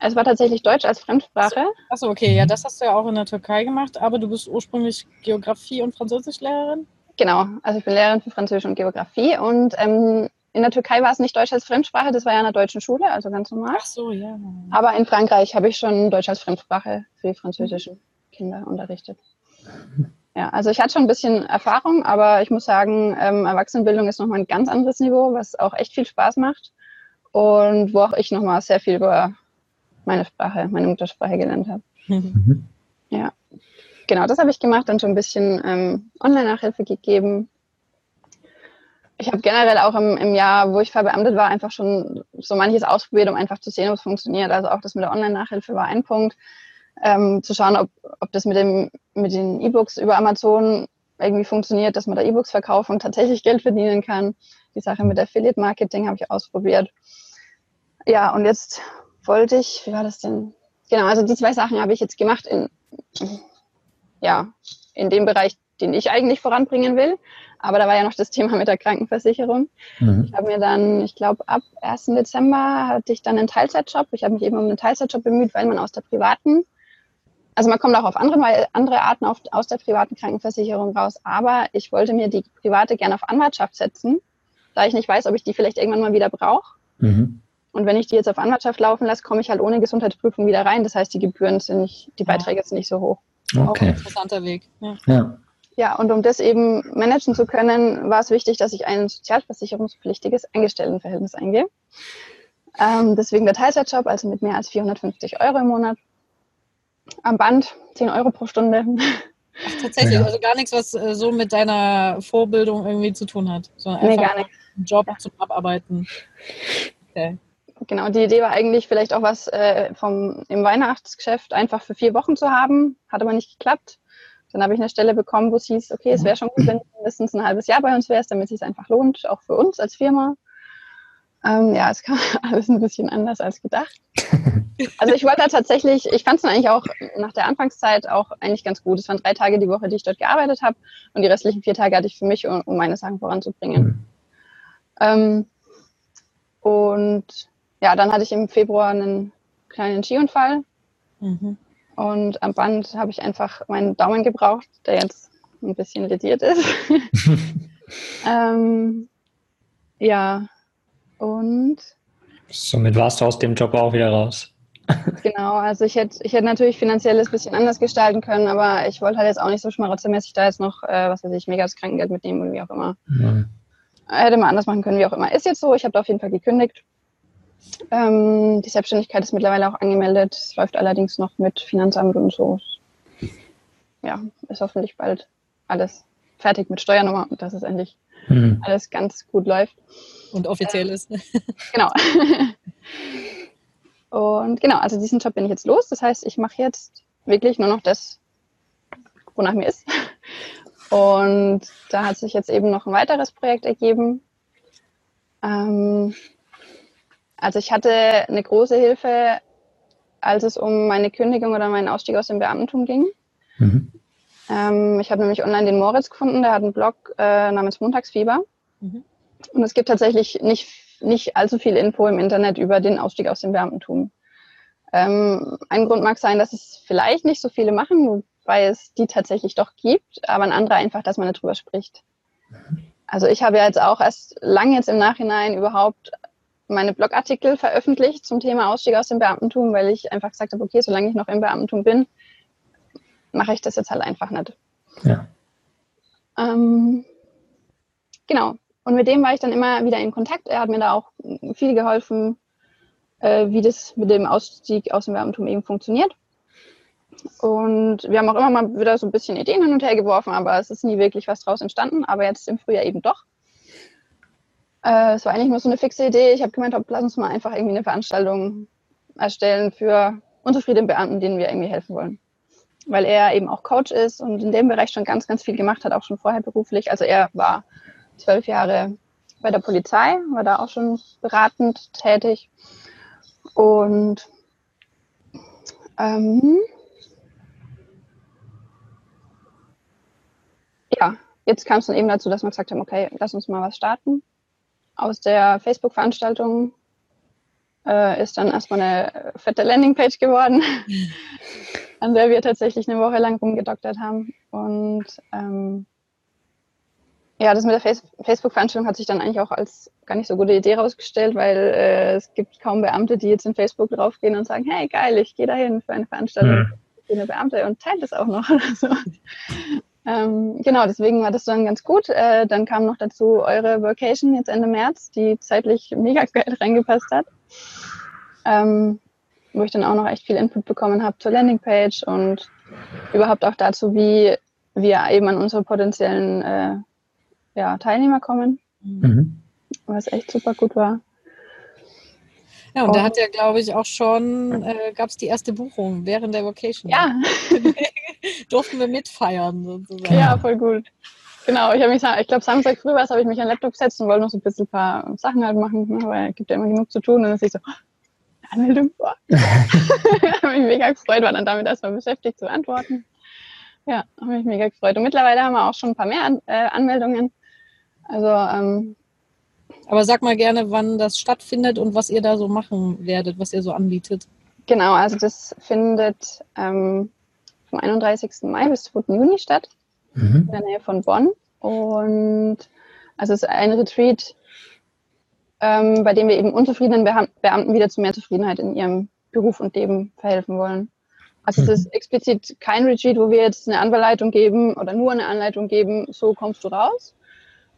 D: Es war tatsächlich Deutsch als Fremdsprache.
B: Achso, okay, ja, das hast du ja auch in der Türkei gemacht, aber du bist ursprünglich Geografie- und Französischlehrerin?
D: Genau, also ich bin Lehrerin für Französisch und Geografie und ähm, in der Türkei war es nicht Deutsch als Fremdsprache, das war ja in der deutschen Schule, also ganz normal.
B: Ach so, ja.
D: Aber in Frankreich habe ich schon Deutsch als Fremdsprache für die französischen Kinder unterrichtet. Ja, also ich hatte schon ein bisschen Erfahrung, aber ich muss sagen, ähm, Erwachsenenbildung ist nochmal ein ganz anderes Niveau, was auch echt viel Spaß macht und wo auch ich nochmal sehr viel über meine Sprache, meine Muttersprache gelernt habe. Mhm. Ja, genau, das habe ich gemacht, dann schon ein bisschen ähm, Online-Nachhilfe gegeben. Ich habe generell auch im, im Jahr, wo ich verbeamtet war, einfach schon so manches ausprobiert, um einfach zu sehen, ob es funktioniert. Also auch das mit der Online-Nachhilfe war ein Punkt ähm, zu schauen, ob, ob das mit, dem, mit den E-Books über Amazon irgendwie funktioniert, dass man da E-Books verkauft und tatsächlich Geld verdienen kann. Die Sache mit Affiliate Marketing habe ich ausprobiert. Ja, und jetzt wollte ich, wie war das denn? Genau, also die zwei Sachen habe ich jetzt gemacht in, ja, in dem Bereich, den ich eigentlich voranbringen will. Aber da war ja noch das Thema mit der Krankenversicherung. Mhm. Ich habe mir dann, ich glaube, ab 1. Dezember hatte ich dann einen Teilzeitjob. Ich habe mich eben um einen Teilzeitjob bemüht, weil man aus der privaten, also man kommt auch auf andere, andere Arten auf, aus der privaten Krankenversicherung raus. Aber ich wollte mir die private gerne auf Anwartschaft setzen, da ich nicht weiß, ob ich die vielleicht irgendwann mal wieder brauche. Mhm. Und wenn ich die jetzt auf Anwartschaft laufen lasse, komme ich halt ohne Gesundheitsprüfung wieder rein. Das heißt, die Gebühren sind nicht, die Beiträge sind nicht so hoch.
B: Okay. Auch ein interessanter Weg.
D: Ja. ja. Ja, und um das eben managen zu können, war es wichtig, dass ich ein sozialversicherungspflichtiges Angestelltenverhältnis eingehe. Ähm, deswegen der Teilzeitjob, also mit mehr als 450 Euro im Monat. Am Band 10 Euro pro Stunde.
B: Ach, tatsächlich, ja. also gar nichts, was äh, so mit deiner Vorbildung irgendwie zu tun hat,
D: sondern nee, gar nichts.
B: Ein Job ja. zum Abarbeiten.
D: Okay. Genau, die Idee war eigentlich vielleicht auch was äh, vom, im Weihnachtsgeschäft einfach für vier Wochen zu haben, hat aber nicht geklappt. Dann habe ich eine Stelle bekommen, wo es hieß, okay, es wäre schon gut, wenn du mindestens ein halbes Jahr bei uns wärst, damit es sich einfach lohnt, auch für uns als Firma. Ähm, ja, es kam alles ein bisschen anders als gedacht. Also ich wollte da tatsächlich, ich fand es eigentlich auch nach der Anfangszeit auch eigentlich ganz gut. Es waren drei Tage die Woche, die ich dort gearbeitet habe und die restlichen vier Tage hatte ich für mich, um, um meine Sachen voranzubringen. Mhm. Ähm, und ja, dann hatte ich im Februar einen kleinen Skiunfall. Mhm. Und am Band habe ich einfach meinen Daumen gebraucht, der jetzt ein bisschen lediert ist. ähm, ja, und.
C: Somit warst du aus dem Job auch wieder raus.
D: genau, also ich hätte, ich hätte natürlich finanziell ein bisschen anders gestalten können, aber ich wollte halt jetzt auch nicht so schmarotzermäßig da jetzt noch, äh, was weiß ich, mega das Krankengeld mitnehmen oder wie auch immer. Ja. Hätte man anders machen können, wie auch immer. Ist jetzt so, ich habe da auf jeden Fall gekündigt. Ähm, die Selbstständigkeit ist mittlerweile auch angemeldet. Es läuft allerdings noch mit Finanzamt und so. Ja, ist hoffentlich bald alles fertig mit Steuernummer und dass es endlich mhm. alles ganz gut läuft.
B: Und offiziell äh, ist.
D: Genau. und genau, also diesen Job bin ich jetzt los. Das heißt, ich mache jetzt wirklich nur noch das, wonach mir ist. Und da hat sich jetzt eben noch ein weiteres Projekt ergeben. Ähm, also ich hatte eine große Hilfe, als es um meine Kündigung oder meinen Ausstieg aus dem Beamtentum ging. Mhm. Ähm, ich habe nämlich online den Moritz gefunden, der hat einen Blog äh, namens Montagsfieber. Mhm. Und es gibt tatsächlich nicht, nicht allzu viel Info im Internet über den Ausstieg aus dem Beamtentum. Ähm, ein Grund mag sein, dass es vielleicht nicht so viele machen, wobei es die tatsächlich doch gibt, aber ein anderer einfach, dass man darüber spricht. Mhm. Also ich habe ja jetzt auch erst lange jetzt im Nachhinein überhaupt meine Blogartikel veröffentlicht zum Thema Ausstieg aus dem Beamtentum, weil ich einfach gesagt habe, okay, solange ich noch im Beamtentum bin, mache ich das jetzt halt einfach nicht. Ja. Ähm, genau. Und mit dem war ich dann immer wieder in Kontakt. Er hat mir da auch viel geholfen, äh, wie das mit dem Ausstieg aus dem Beamtentum eben funktioniert. Und wir haben auch immer mal wieder so ein bisschen Ideen hin und her geworfen, aber es ist nie wirklich was draus entstanden. Aber jetzt im Frühjahr eben doch. Äh, es war eigentlich nur so eine fixe Idee. Ich habe gemeint, ob, lass uns mal einfach irgendwie eine Veranstaltung erstellen für unzufriedene Beamten, denen wir irgendwie helfen wollen. Weil er eben auch Coach ist und in dem Bereich schon ganz, ganz viel gemacht hat, auch schon vorher beruflich. Also er war zwölf Jahre bei der Polizei, war da auch schon beratend tätig. Und ähm, ja, jetzt kam es dann eben dazu, dass wir gesagt haben, okay, lass uns mal was starten aus der Facebook-Veranstaltung äh, ist dann erstmal eine fette Landingpage geworden, an der wir tatsächlich eine Woche lang rumgedoktert haben. Und ähm, ja, das mit der Face Facebook-Veranstaltung hat sich dann eigentlich auch als gar nicht so gute Idee rausgestellt, weil äh, es gibt kaum Beamte, die jetzt in Facebook draufgehen und sagen, hey geil, ich gehe dahin für eine Veranstaltung. Mhm. Ich bin eine Beamte und teilt es auch noch. Ähm, genau, deswegen war das dann ganz gut. Äh, dann kam noch dazu eure Vacation jetzt Ende März, die zeitlich mega geil reingepasst hat. Ähm, wo ich dann auch noch echt viel Input bekommen habe zur Landingpage und überhaupt auch dazu, wie wir eben an unsere potenziellen äh, ja, Teilnehmer kommen. Mhm. Was echt super gut war.
B: Ja, und, und da hat ja, glaube ich, auch schon, äh, gab es die erste Buchung während der Vocation.
D: Ja.
B: Durften wir mitfeiern sozusagen.
D: Ja, voll gut. Genau, ich habe mich, ich glaube, Samstag früh war es, habe ich mich an den Laptop gesetzt und wollte noch so ein bisschen ein paar Sachen halt machen, ne, weil es gibt ja immer genug zu tun. Und dann ist ich so, oh, Anmeldung, boah. habe mich mega gefreut, war dann damit erstmal beschäftigt zu antworten. Ja, habe mich mega gefreut. Und mittlerweile haben wir auch schon ein paar mehr An äh, Anmeldungen. Also ähm,
B: aber sag mal gerne, wann das stattfindet und was ihr da so machen werdet, was ihr so anbietet.
D: Genau, also das findet ähm, vom 31. Mai bis 2. Juni statt, mhm. in der Nähe von Bonn. Und also es ist ein Retreat, ähm, bei dem wir eben unzufriedenen Beamten wieder zu mehr Zufriedenheit in ihrem Beruf und Leben verhelfen wollen. Also es ist mhm. explizit kein Retreat, wo wir jetzt eine Anleitung geben oder nur eine Anleitung geben, so kommst du raus,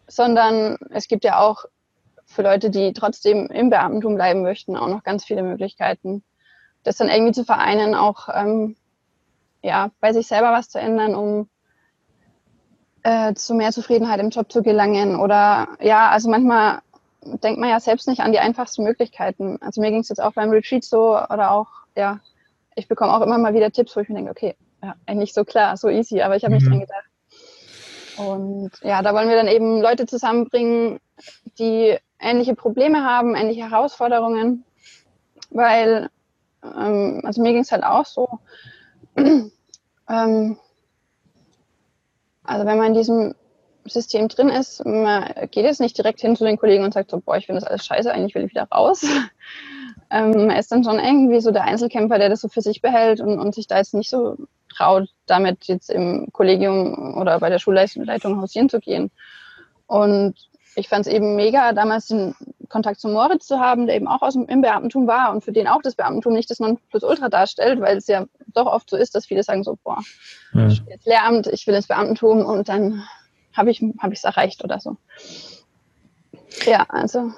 D: sondern es gibt ja auch für Leute, die trotzdem im Beamtentum bleiben möchten, auch noch ganz viele Möglichkeiten. Das dann irgendwie zu vereinen, auch ähm, ja, bei sich selber was zu ändern, um äh, zu mehr Zufriedenheit im Job zu gelangen. Oder ja, also manchmal denkt man ja selbst nicht an die einfachsten Möglichkeiten. Also mir ging es jetzt auch beim Retreat so oder auch, ja, ich bekomme auch immer mal wieder Tipps, wo ich mir denke, okay, ja, eigentlich so klar, so easy, aber ich habe mhm. nicht dran gedacht. Und ja, da wollen wir dann eben Leute zusammenbringen, die ähnliche Probleme haben, ähnliche Herausforderungen, weil, ähm, also mir ging es halt auch so, ähm, also wenn man in diesem System drin ist, man geht jetzt nicht direkt hin zu den Kollegen und sagt so, boah, ich finde das alles scheiße, eigentlich will ich wieder raus. ähm, man ist dann schon irgendwie so der Einzelkämpfer, der das so für sich behält und, und sich da jetzt nicht so traut, damit jetzt im Kollegium oder bei der Schulleitung hausieren zu gehen. Und ich fand es eben mega, damals den Kontakt zu Moritz zu haben, der eben auch aus dem, im Beamtentum war und für den auch das Beamtentum nicht das Nonplusultra darstellt, weil es ja doch oft so ist, dass viele sagen so, boah, ja. jetzt Lehramt, ich will ins Beamtentum und dann habe ich es hab erreicht oder so. Ja, also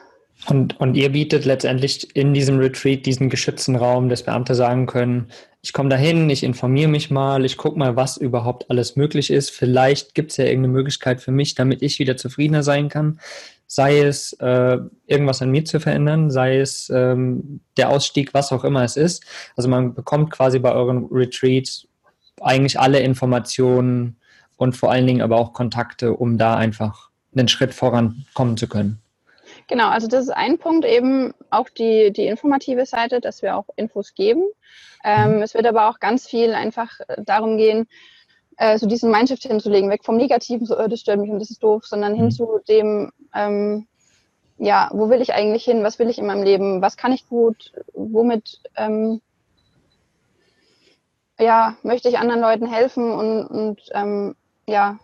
C: und, und ihr bietet letztendlich in diesem Retreat diesen geschützten Raum, dass Beamte sagen können, ich komme dahin, ich informiere mich mal, ich gucke mal, was überhaupt alles möglich ist. Vielleicht gibt es ja irgendeine Möglichkeit für mich, damit ich wieder zufriedener sein kann. Sei es äh, irgendwas an mir zu verändern, sei es ähm, der Ausstieg, was auch immer es ist. Also man bekommt quasi bei euren Retreats eigentlich alle Informationen und vor allen Dingen aber auch Kontakte, um da einfach einen Schritt vorankommen zu können.
D: Genau, also das ist ein Punkt eben auch die, die informative Seite, dass wir auch Infos geben. Ähm, mhm. es wird aber auch ganz viel einfach äh, darum gehen, äh, so diesen Mindshift hinzulegen, weg vom Negativen, so, oh, das stört mich und das ist doof, sondern hin mhm. zu dem, ähm, ja, wo will ich eigentlich hin, was will ich in meinem Leben, was kann ich gut, womit, ähm, ja, möchte ich anderen Leuten helfen und, und ähm, ja,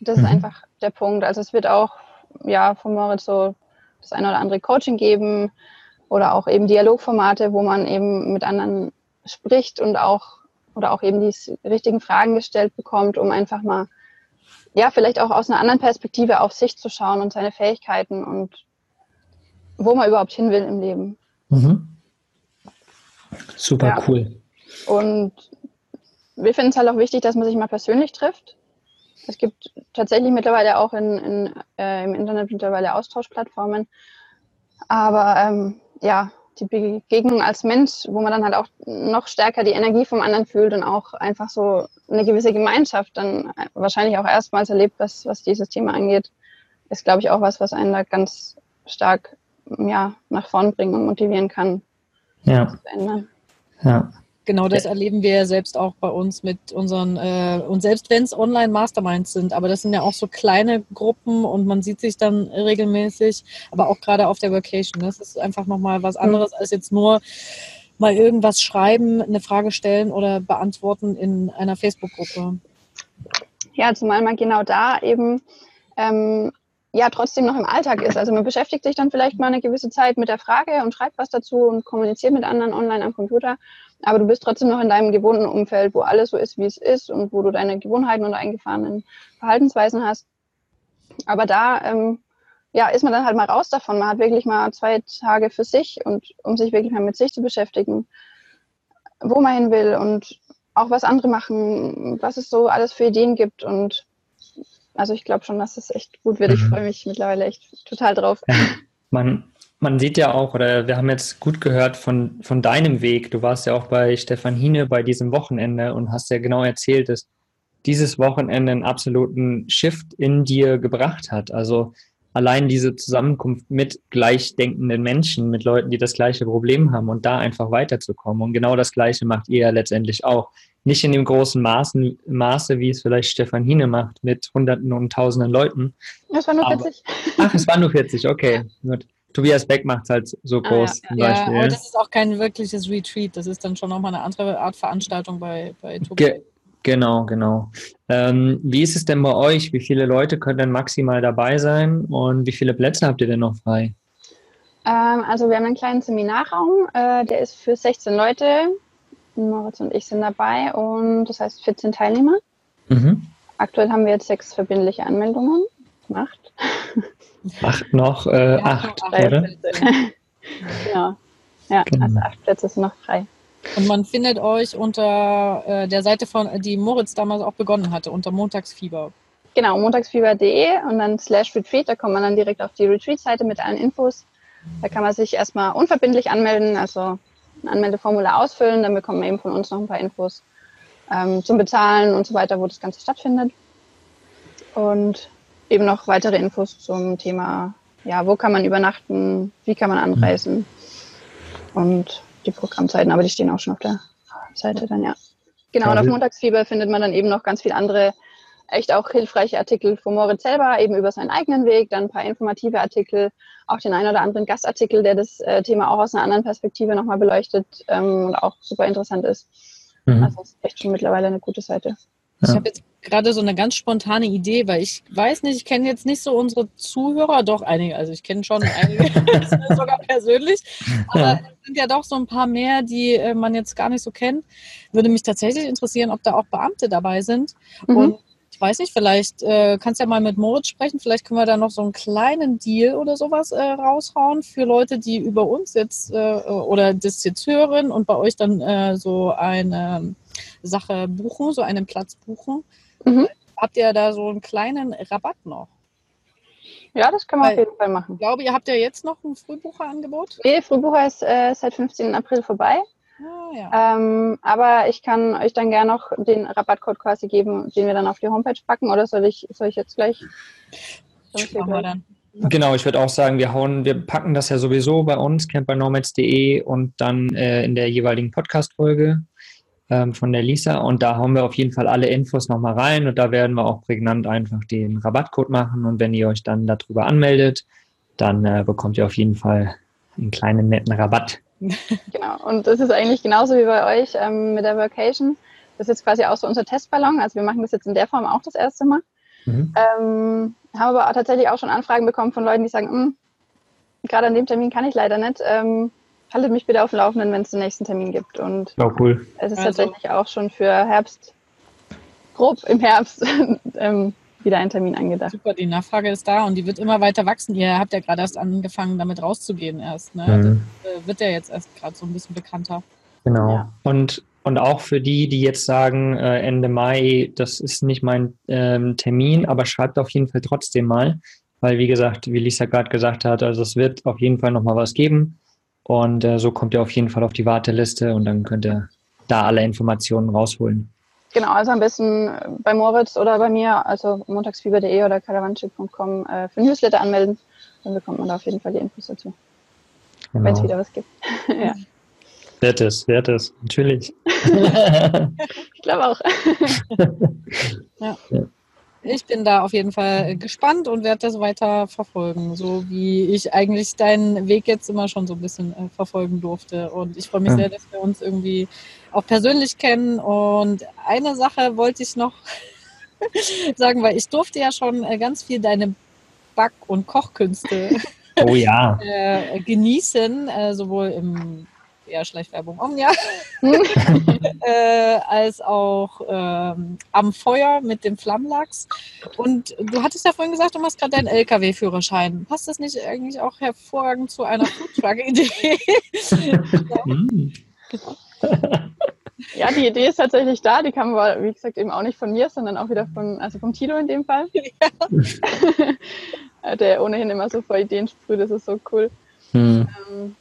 D: das mhm. ist einfach der Punkt. Also es wird auch, ja, von Moritz so das eine oder andere Coaching geben oder auch eben Dialogformate, wo man eben mit anderen spricht und auch oder auch eben die richtigen Fragen gestellt bekommt, um einfach mal ja vielleicht auch aus einer anderen Perspektive auf sich zu schauen und seine Fähigkeiten und wo man überhaupt hin will im Leben. Mhm.
C: Super ja. cool.
D: Und wir finden es halt auch wichtig, dass man sich mal persönlich trifft. Es gibt tatsächlich mittlerweile auch in, in äh, im Internet mittlerweile Austauschplattformen. Aber ähm, ja, die Begegnung als Mensch, wo man dann halt auch noch stärker die Energie vom anderen fühlt und auch einfach so eine gewisse Gemeinschaft dann wahrscheinlich auch erstmals erlebt, was, was dieses Thema angeht, ist, glaube ich, auch was, was einen da ganz stark ja, nach vorn bringen und motivieren kann,
C: ja. Ja.
B: Genau das ja. erleben wir ja selbst auch bei uns mit unseren, äh, und selbst wenn es Online-Masterminds sind, aber das sind ja auch so kleine Gruppen und man sieht sich dann regelmäßig, aber auch gerade auf der Vacation. Das ist einfach nochmal was anderes als jetzt nur mal irgendwas schreiben, eine Frage stellen oder beantworten in einer Facebook-Gruppe.
D: Ja, zumal man genau da eben ähm, ja trotzdem noch im Alltag ist. Also man beschäftigt sich dann vielleicht mal eine gewisse Zeit mit der Frage und schreibt was dazu und kommuniziert mit anderen online am Computer. Aber du bist trotzdem noch in deinem gewohnten Umfeld, wo alles so ist, wie es ist und wo du deine Gewohnheiten und eingefahrenen Verhaltensweisen hast. Aber da ähm, ja, ist man dann halt mal raus davon. Man hat wirklich mal zwei Tage für sich und um sich wirklich mal mit sich zu beschäftigen, wo man hin will und auch was andere machen, was es so alles für Ideen gibt. Und also ich glaube schon, dass es echt gut wird. Ich mhm. freue mich mittlerweile echt total drauf.
C: Man, man sieht ja auch, oder wir haben jetzt gut gehört von, von deinem Weg. Du warst ja auch bei Stefan Hine bei diesem Wochenende und hast ja genau erzählt, dass dieses Wochenende einen absoluten Shift in dir gebracht hat. Also allein diese Zusammenkunft mit gleichdenkenden Menschen, mit Leuten, die das gleiche Problem haben und da einfach weiterzukommen. Und genau das Gleiche macht ihr ja letztendlich auch. Nicht in dem großen Maßen, Maße, wie es vielleicht Stefan Hine macht, mit Hunderten und Tausenden Leuten.
D: Das war nur 40.
C: ach, es waren nur 40, okay. Gut. Tobias Beck macht es halt so groß
B: ah, ja. zum Beispiel. Ja, aber das ist auch kein wirkliches Retreat. Das ist dann schon nochmal eine andere Art Veranstaltung bei, bei Tobias. Ge
C: Genau, genau. Ähm, wie ist es denn bei euch? Wie viele Leute können denn maximal dabei sein und wie viele Plätze habt ihr denn noch frei?
D: Ähm, also wir haben einen kleinen Seminarraum, äh, der ist für 16 Leute. Moritz und ich sind dabei und das heißt 14 Teilnehmer. Mhm. Aktuell haben wir jetzt sechs verbindliche Anmeldungen gemacht.
C: Acht noch, äh, ja, acht, oder?
D: genau. Ja, genau. also acht Plätze sind noch frei.
B: Und man findet euch unter äh, der Seite von, die Moritz damals auch begonnen hatte, unter Montagsfieber.
D: Genau, montagsfieber.de und dann slash retreat, da kommt man dann direkt auf die Retreat-Seite mit allen Infos. Da kann man sich erstmal unverbindlich anmelden, also ein Anmeldeformular ausfüllen, dann bekommt man eben von uns noch ein paar Infos ähm, zum Bezahlen und so weiter, wo das Ganze stattfindet. Und eben noch weitere Infos zum Thema, ja, wo kann man übernachten, wie kann man anreisen und die Programmzeiten, aber die stehen auch schon auf der Seite dann, ja. Genau, und auf Montagsfieber findet man dann eben noch ganz viele andere echt auch hilfreiche Artikel von Moritz selber, eben über seinen eigenen Weg, dann ein paar informative Artikel, auch den einen oder anderen Gastartikel, der das äh, Thema auch aus einer anderen Perspektive nochmal beleuchtet ähm, und auch super interessant ist. Mhm. Also ist echt schon mittlerweile eine gute Seite.
B: Ich habe jetzt gerade so eine ganz spontane Idee, weil ich weiß nicht, ich kenne jetzt nicht so unsere Zuhörer, doch einige, also ich kenne schon einige, sogar persönlich, aber es sind ja doch so ein paar mehr, die äh, man jetzt gar nicht so kennt. Würde mich tatsächlich interessieren, ob da auch Beamte dabei sind. Mhm. Und ich weiß nicht, vielleicht äh, kannst du ja mal mit Moritz sprechen, vielleicht können wir da noch so einen kleinen Deal oder sowas äh, raushauen für Leute, die über uns jetzt äh, oder das jetzt hören und bei euch dann äh, so eine Sache buchen, so einen Platz buchen. Mhm. Habt ihr da so einen kleinen Rabatt noch?
D: Ja, das können wir Weil, auf jeden Fall machen.
B: Ich glaube, ihr habt ja jetzt noch ein Frühbucherangebot?
D: Nee, Frühbucher ist äh, seit 15. April vorbei. Ah, ja. ähm, aber ich kann euch dann gerne noch den Rabattcode quasi geben, den wir dann auf die Homepage packen. Oder soll ich, soll ich jetzt gleich?
C: Ich gleich? Dann. Genau, ich würde auch sagen, wir hauen, wir packen das ja sowieso bei uns, campernomads.de und dann äh, in der jeweiligen Podcast-Folge ähm, von der Lisa. Und da hauen wir auf jeden Fall alle Infos nochmal rein und da werden wir auch prägnant einfach den Rabattcode machen. Und wenn ihr euch dann darüber anmeldet, dann äh, bekommt ihr auf jeden Fall einen kleinen netten Rabatt.
D: Genau, und das ist eigentlich genauso wie bei euch ähm, mit der Vacation. Das ist jetzt quasi auch so unser Testballon. Also wir machen das jetzt in der Form auch das erste Mal. Mhm. Ähm, haben aber tatsächlich auch schon Anfragen bekommen von Leuten, die sagen, hm, gerade an dem Termin kann ich leider nicht. Ähm, haltet mich bitte auf dem Laufenden, wenn es den nächsten Termin gibt. Und
C: oh, cool.
D: es ist also. tatsächlich auch schon für Herbst, grob im Herbst, ähm, wieder ein Termin angedacht.
B: Super, die Nachfrage ist da und die wird immer weiter wachsen. Ihr habt ja gerade erst angefangen, damit rauszugehen erst. Ne? Mhm. Das äh, wird ja jetzt erst gerade so ein bisschen bekannter.
C: Genau. Ja. Und, und auch für die, die jetzt sagen, äh, Ende Mai, das ist nicht mein ähm, Termin, aber schreibt auf jeden Fall trotzdem mal. Weil, wie gesagt, wie Lisa gerade gesagt hat, also es wird auf jeden Fall nochmal was geben. Und äh, so kommt ihr auf jeden Fall auf die Warteliste und dann könnt ihr da alle Informationen rausholen.
D: Genau, also am besten äh, bei Moritz oder bei mir, also montagsfieber.de oder caravanchip.com äh, für Newsletter anmelden. Dann bekommt man da auf jeden Fall die Infos dazu. Genau. Wenn es wieder was gibt. ja.
C: Wird es, wird es, natürlich.
D: ich glaube auch.
B: ja. ja ich bin da auf jeden Fall gespannt und werde das weiter verfolgen, so wie ich eigentlich deinen Weg jetzt immer schon so ein bisschen äh, verfolgen durfte. Und ich freue mich ja. sehr, dass wir uns irgendwie auch persönlich kennen. Und eine Sache wollte ich noch sagen, weil ich durfte ja schon äh, ganz viel deine Back- und Kochkünste
C: oh, ja.
B: äh, genießen, äh, sowohl im eher Schleichwerbung Omnia, äh, als auch ähm, am Feuer mit dem Flammlachs. Und du hattest ja vorhin gesagt, du machst gerade deinen LKW-Führerschein. Passt das nicht eigentlich auch hervorragend zu einer Foodtruck-Idee?
D: ja, die Idee ist tatsächlich da. Die kam aber, wie gesagt, eben auch nicht von mir, sondern auch wieder von, also vom Tilo in dem Fall. Ja. Der ohnehin immer so vor Ideen sprüht, das ist so cool. Hm. Ähm,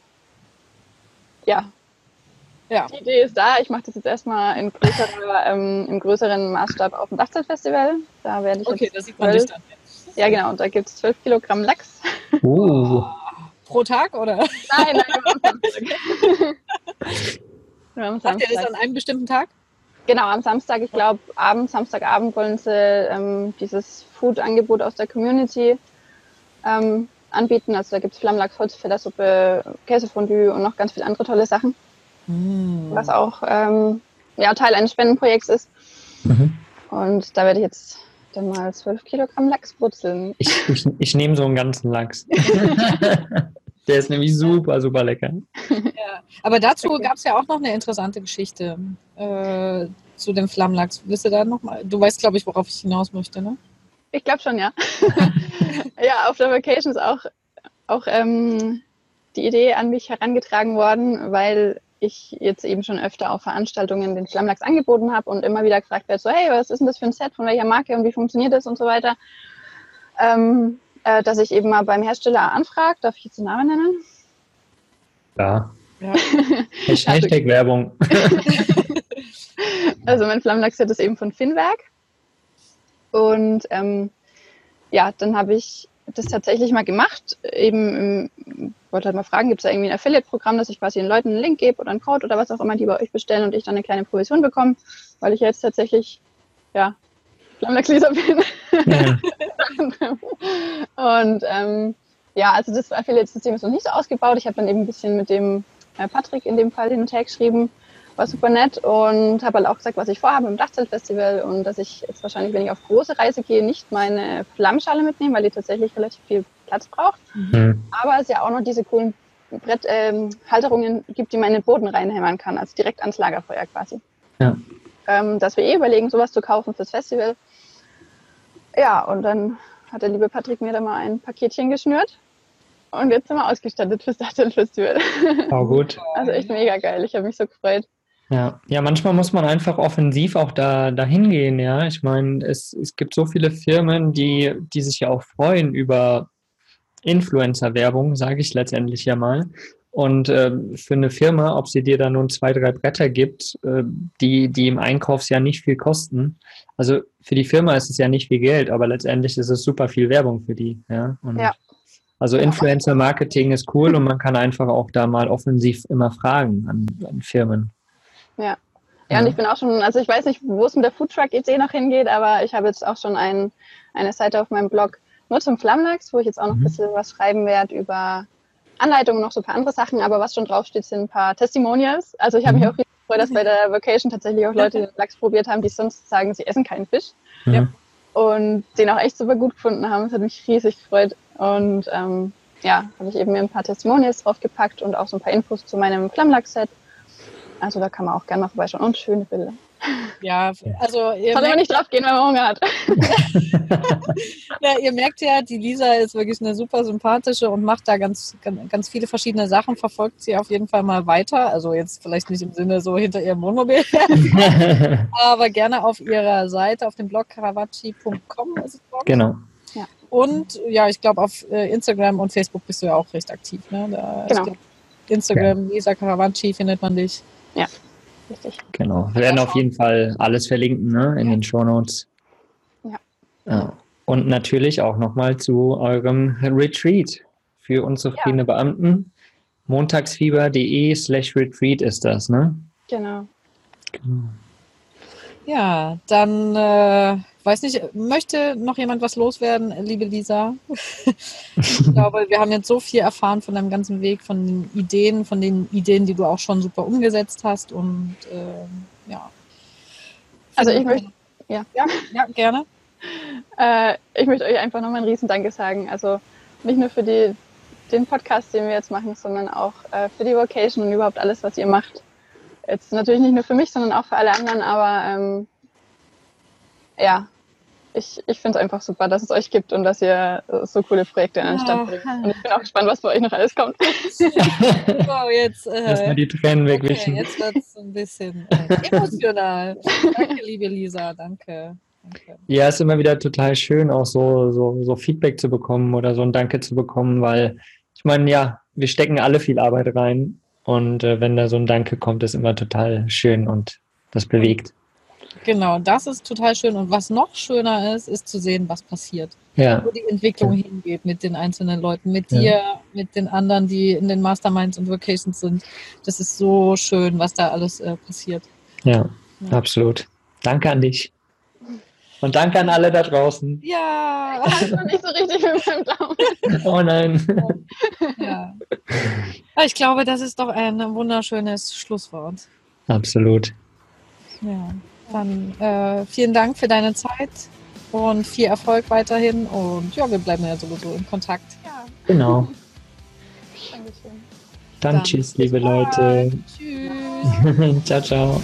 D: ja. ja. Die Idee ist da. Ich mache das jetzt erstmal in größerer, ähm, im größeren Maßstab auf dem Dachzeltfestival. Da werde ich
B: okay, das sieht man nicht dann.
D: Ja, genau. Und da gibt es 12 Kilogramm Lachs.
C: Uh.
B: Pro Tag oder?
D: Nein, nein, nur am Samstag.
B: Habt ihr das an einem bestimmten Tag?
D: Genau, am Samstag, ich glaube, abends, Samstagabend wollen sie ähm, dieses Food-Angebot aus der Community ähm, anbieten. Also da gibt es Flammlachs, Holzfällersuppe, Käsefondue und noch ganz viele andere tolle Sachen,
B: Hm.
D: was auch ähm, ja, Teil eines Spendenprojekts ist.
C: Mhm.
D: Und da werde ich jetzt dann mal 12 Kilogramm Lachs brutzeln.
C: Ich, ich, ich nehme so einen ganzen Lachs. Der ist nämlich super, super lecker.
B: Ja. Aber dazu
D: Okay.
B: gab es ja auch noch eine interessante Geschichte äh, zu dem Flammlachs. Willst du da nochmal? Du weißt, glaube ich, worauf ich hinaus möchte, ne?
D: Ich glaube schon, ja. ja, auf der Vacation ist auch, auch ähm, die Idee an mich herangetragen worden, weil ich jetzt eben schon öfter auf Veranstaltungen den Flammlachs angeboten habe und immer wieder gefragt werde, so hey, was ist denn das für ein Set, von welcher Marke und wie funktioniert das und so weiter. Ähm, äh, dass ich eben mal beim Hersteller anfrage, darf ich jetzt den Namen nennen?
C: Ja.
B: Ja.
C: Hashtag Hashtag Werbung.
D: Also mein Flammlachs-Set ist eben von Finnwerk. Und ähm, ja, dann habe ich das tatsächlich mal gemacht. Eben, im, wollte halt mal fragen, gibt es da irgendwie ein Affiliate-Programm, dass ich quasi den Leuten einen Link gebe oder einen Code oder was auch immer, die bei euch bestellen und ich dann eine kleine Provision bekomme, weil ich jetzt tatsächlich, ja, Flammlachs-Leser bin.
C: Ja.
D: und ähm, ja, also das Affiliate-System ist noch nicht so ausgebaut. Ich habe dann eben ein bisschen mit dem äh, Patrick in dem Fall hin und her geschrieben. War super nett und habe halt auch gesagt, was ich vorhabe im Dachzeltfestival und dass ich jetzt wahrscheinlich, wenn ich auf große Reise gehe, nicht meine Flammschale mitnehme, weil die tatsächlich relativ viel Platz braucht.
C: Mhm.
D: Aber es ja auch noch diese coolen Bretthalterungen ähm, Halterungen gibt, die man in den Boden reinhämmern kann, also direkt ans Lagerfeuer quasi.
C: Ja.
D: Ähm, dass wir eh überlegen, sowas zu kaufen fürs Festival. Ja, und dann hat der liebe Patrick mir da mal ein Paketchen geschnürt. Und jetzt sind wir ausgestattet fürs Dachzeltfestival.
C: Auch gut.
D: Also echt mega geil. Ich habe mich so gefreut.
C: Ja. ja, manchmal muss man einfach offensiv auch da dahin gehen, ja. Ich meine, es, es gibt so viele Firmen, die, die sich ja auch freuen über Influencer-Werbung, sage ich letztendlich ja mal. Und ähm, für eine Firma, ob sie dir da nun zwei, drei Bretter gibt, äh, die, die im Einkaufsjahr nicht viel kosten. Also für die Firma ist es ja nicht viel Geld, aber letztendlich ist es super viel Werbung für die. Ja. Und
D: Ja.
C: Also Influencer-Marketing ist cool und man kann einfach auch da mal offensiv immer fragen an, an Firmen.
D: Ja. Ja, und ich bin auch schon, also ich weiß nicht, wo es mit der Foodtruck-Idee noch hingeht, aber ich habe jetzt auch schon ein, eine Seite auf meinem Blog nur zum Flammlachs, wo ich jetzt auch noch ein
C: Mhm.
D: bisschen was schreiben werde über Anleitungen und noch so ein paar andere Sachen, aber was schon draufsteht, sind ein paar Testimonials. Also ich habe mich
C: Mhm.
D: auch riesig gefreut, dass bei der Vacation tatsächlich auch Leute den Lachs probiert haben, die sonst sagen, sie essen keinen Fisch
C: Ja.
D: und den auch echt super gut gefunden haben. Das hat mich riesig gefreut. Und ähm, ja, habe ich eben mir ein paar Testimonials draufgepackt und auch so ein paar Infos zu meinem Flammlachs-Set. Also da kann man auch gerne mal vorbeischauen. Und schöne Bilder.
B: Ja, also ihr
D: Kann aber
B: merkt,
D: nicht drauf gehen, wenn man Hunger hat.
B: ja, ihr merkt ja, die Lisa ist wirklich eine super sympathische und macht da ganz, ganz, ganz viele verschiedene Sachen, verfolgt sie auf jeden Fall mal weiter. Also jetzt vielleicht nicht im Sinne so hinter ihrem Wohnmobil, aber gerne auf ihrer Seite, auf dem Blog caravaci.com ist es, ich.
C: genau.
B: Und ja, ich glaube, auf äh, Instagram und Facebook bist du ja auch recht aktiv. Ne? Da,
D: Genau.
B: Instagram, Lisa Caravaci findet man dich.
D: Richtig.
C: Genau. Wir werden auf jeden Fall alles verlinken ne, in den Show Notes.
D: Ja.
C: Ja. Und natürlich auch nochmal zu eurem Retreat für unzufriedene Beamten. Montagsfieber.de slash Retreat ist das, ne?
D: Genau.
C: Genau.
B: Ja, dann äh, weiß nicht, möchte noch jemand was loswerden, liebe Lisa? ich glaube, wir haben jetzt so viel erfahren von deinem ganzen Weg, von den Ideen, von den Ideen, die du auch schon super umgesetzt hast und ähm, ja.
D: Also ich möchte, ja.
B: Ja, ja, gerne.
D: Äh, ich möchte euch einfach nochmal ein Riesendanke sagen. Also nicht nur für die, den Podcast, den wir jetzt machen, sondern auch äh, für die Vocation und überhaupt alles, was ihr macht. Jetzt natürlich nicht nur für mich, sondern auch für alle anderen, aber ähm, ja, ich, ich finde es einfach super, dass es euch gibt und dass ihr so coole Projekte in den Stand bringt. Und ich bin auch gespannt, was bei euch noch alles kommt.
B: So, jetzt,
C: Erstmal
B: äh,
C: die Tränen
B: okay,
C: wegwischen.
B: jetzt wird es ein bisschen äh, emotional. Danke, liebe Lisa, danke. danke.
C: Ja, ist immer wieder total schön, auch so, so, so Feedback zu bekommen oder so ein Danke zu bekommen, weil ich meine, ja, wir stecken alle viel Arbeit rein und äh, wenn da so ein Danke kommt, ist immer total schön und das bewegt.
B: Genau, das ist total schön. Und was noch schöner ist, ist zu sehen, was passiert.
C: Ja.
B: wo die Entwicklung hingeht mit den einzelnen Leuten, mit dir, mit den anderen, die in den Masterminds und Vocations sind. Das ist so schön, was da alles äh, passiert.
C: Ja,
B: Ja.
C: absolut. Danke an dich. Und danke an alle da draußen.
B: Ja,
D: Das ist noch nicht so richtig mit meinem Daumen.
C: Oh nein.
B: ja. Ich glaube, das ist doch ein wunderschönes Schlusswort.
C: Absolut.
B: Ja, dann äh, vielen Dank für deine Zeit und viel Erfolg weiterhin. Und ja, wir bleiben ja sowieso in Kontakt.
D: Ja,
C: Genau.
D: Dankeschön.
C: Dann,
B: Dann
C: tschüss, liebe. Leute.
B: Tschüss.
C: ciao, ciao.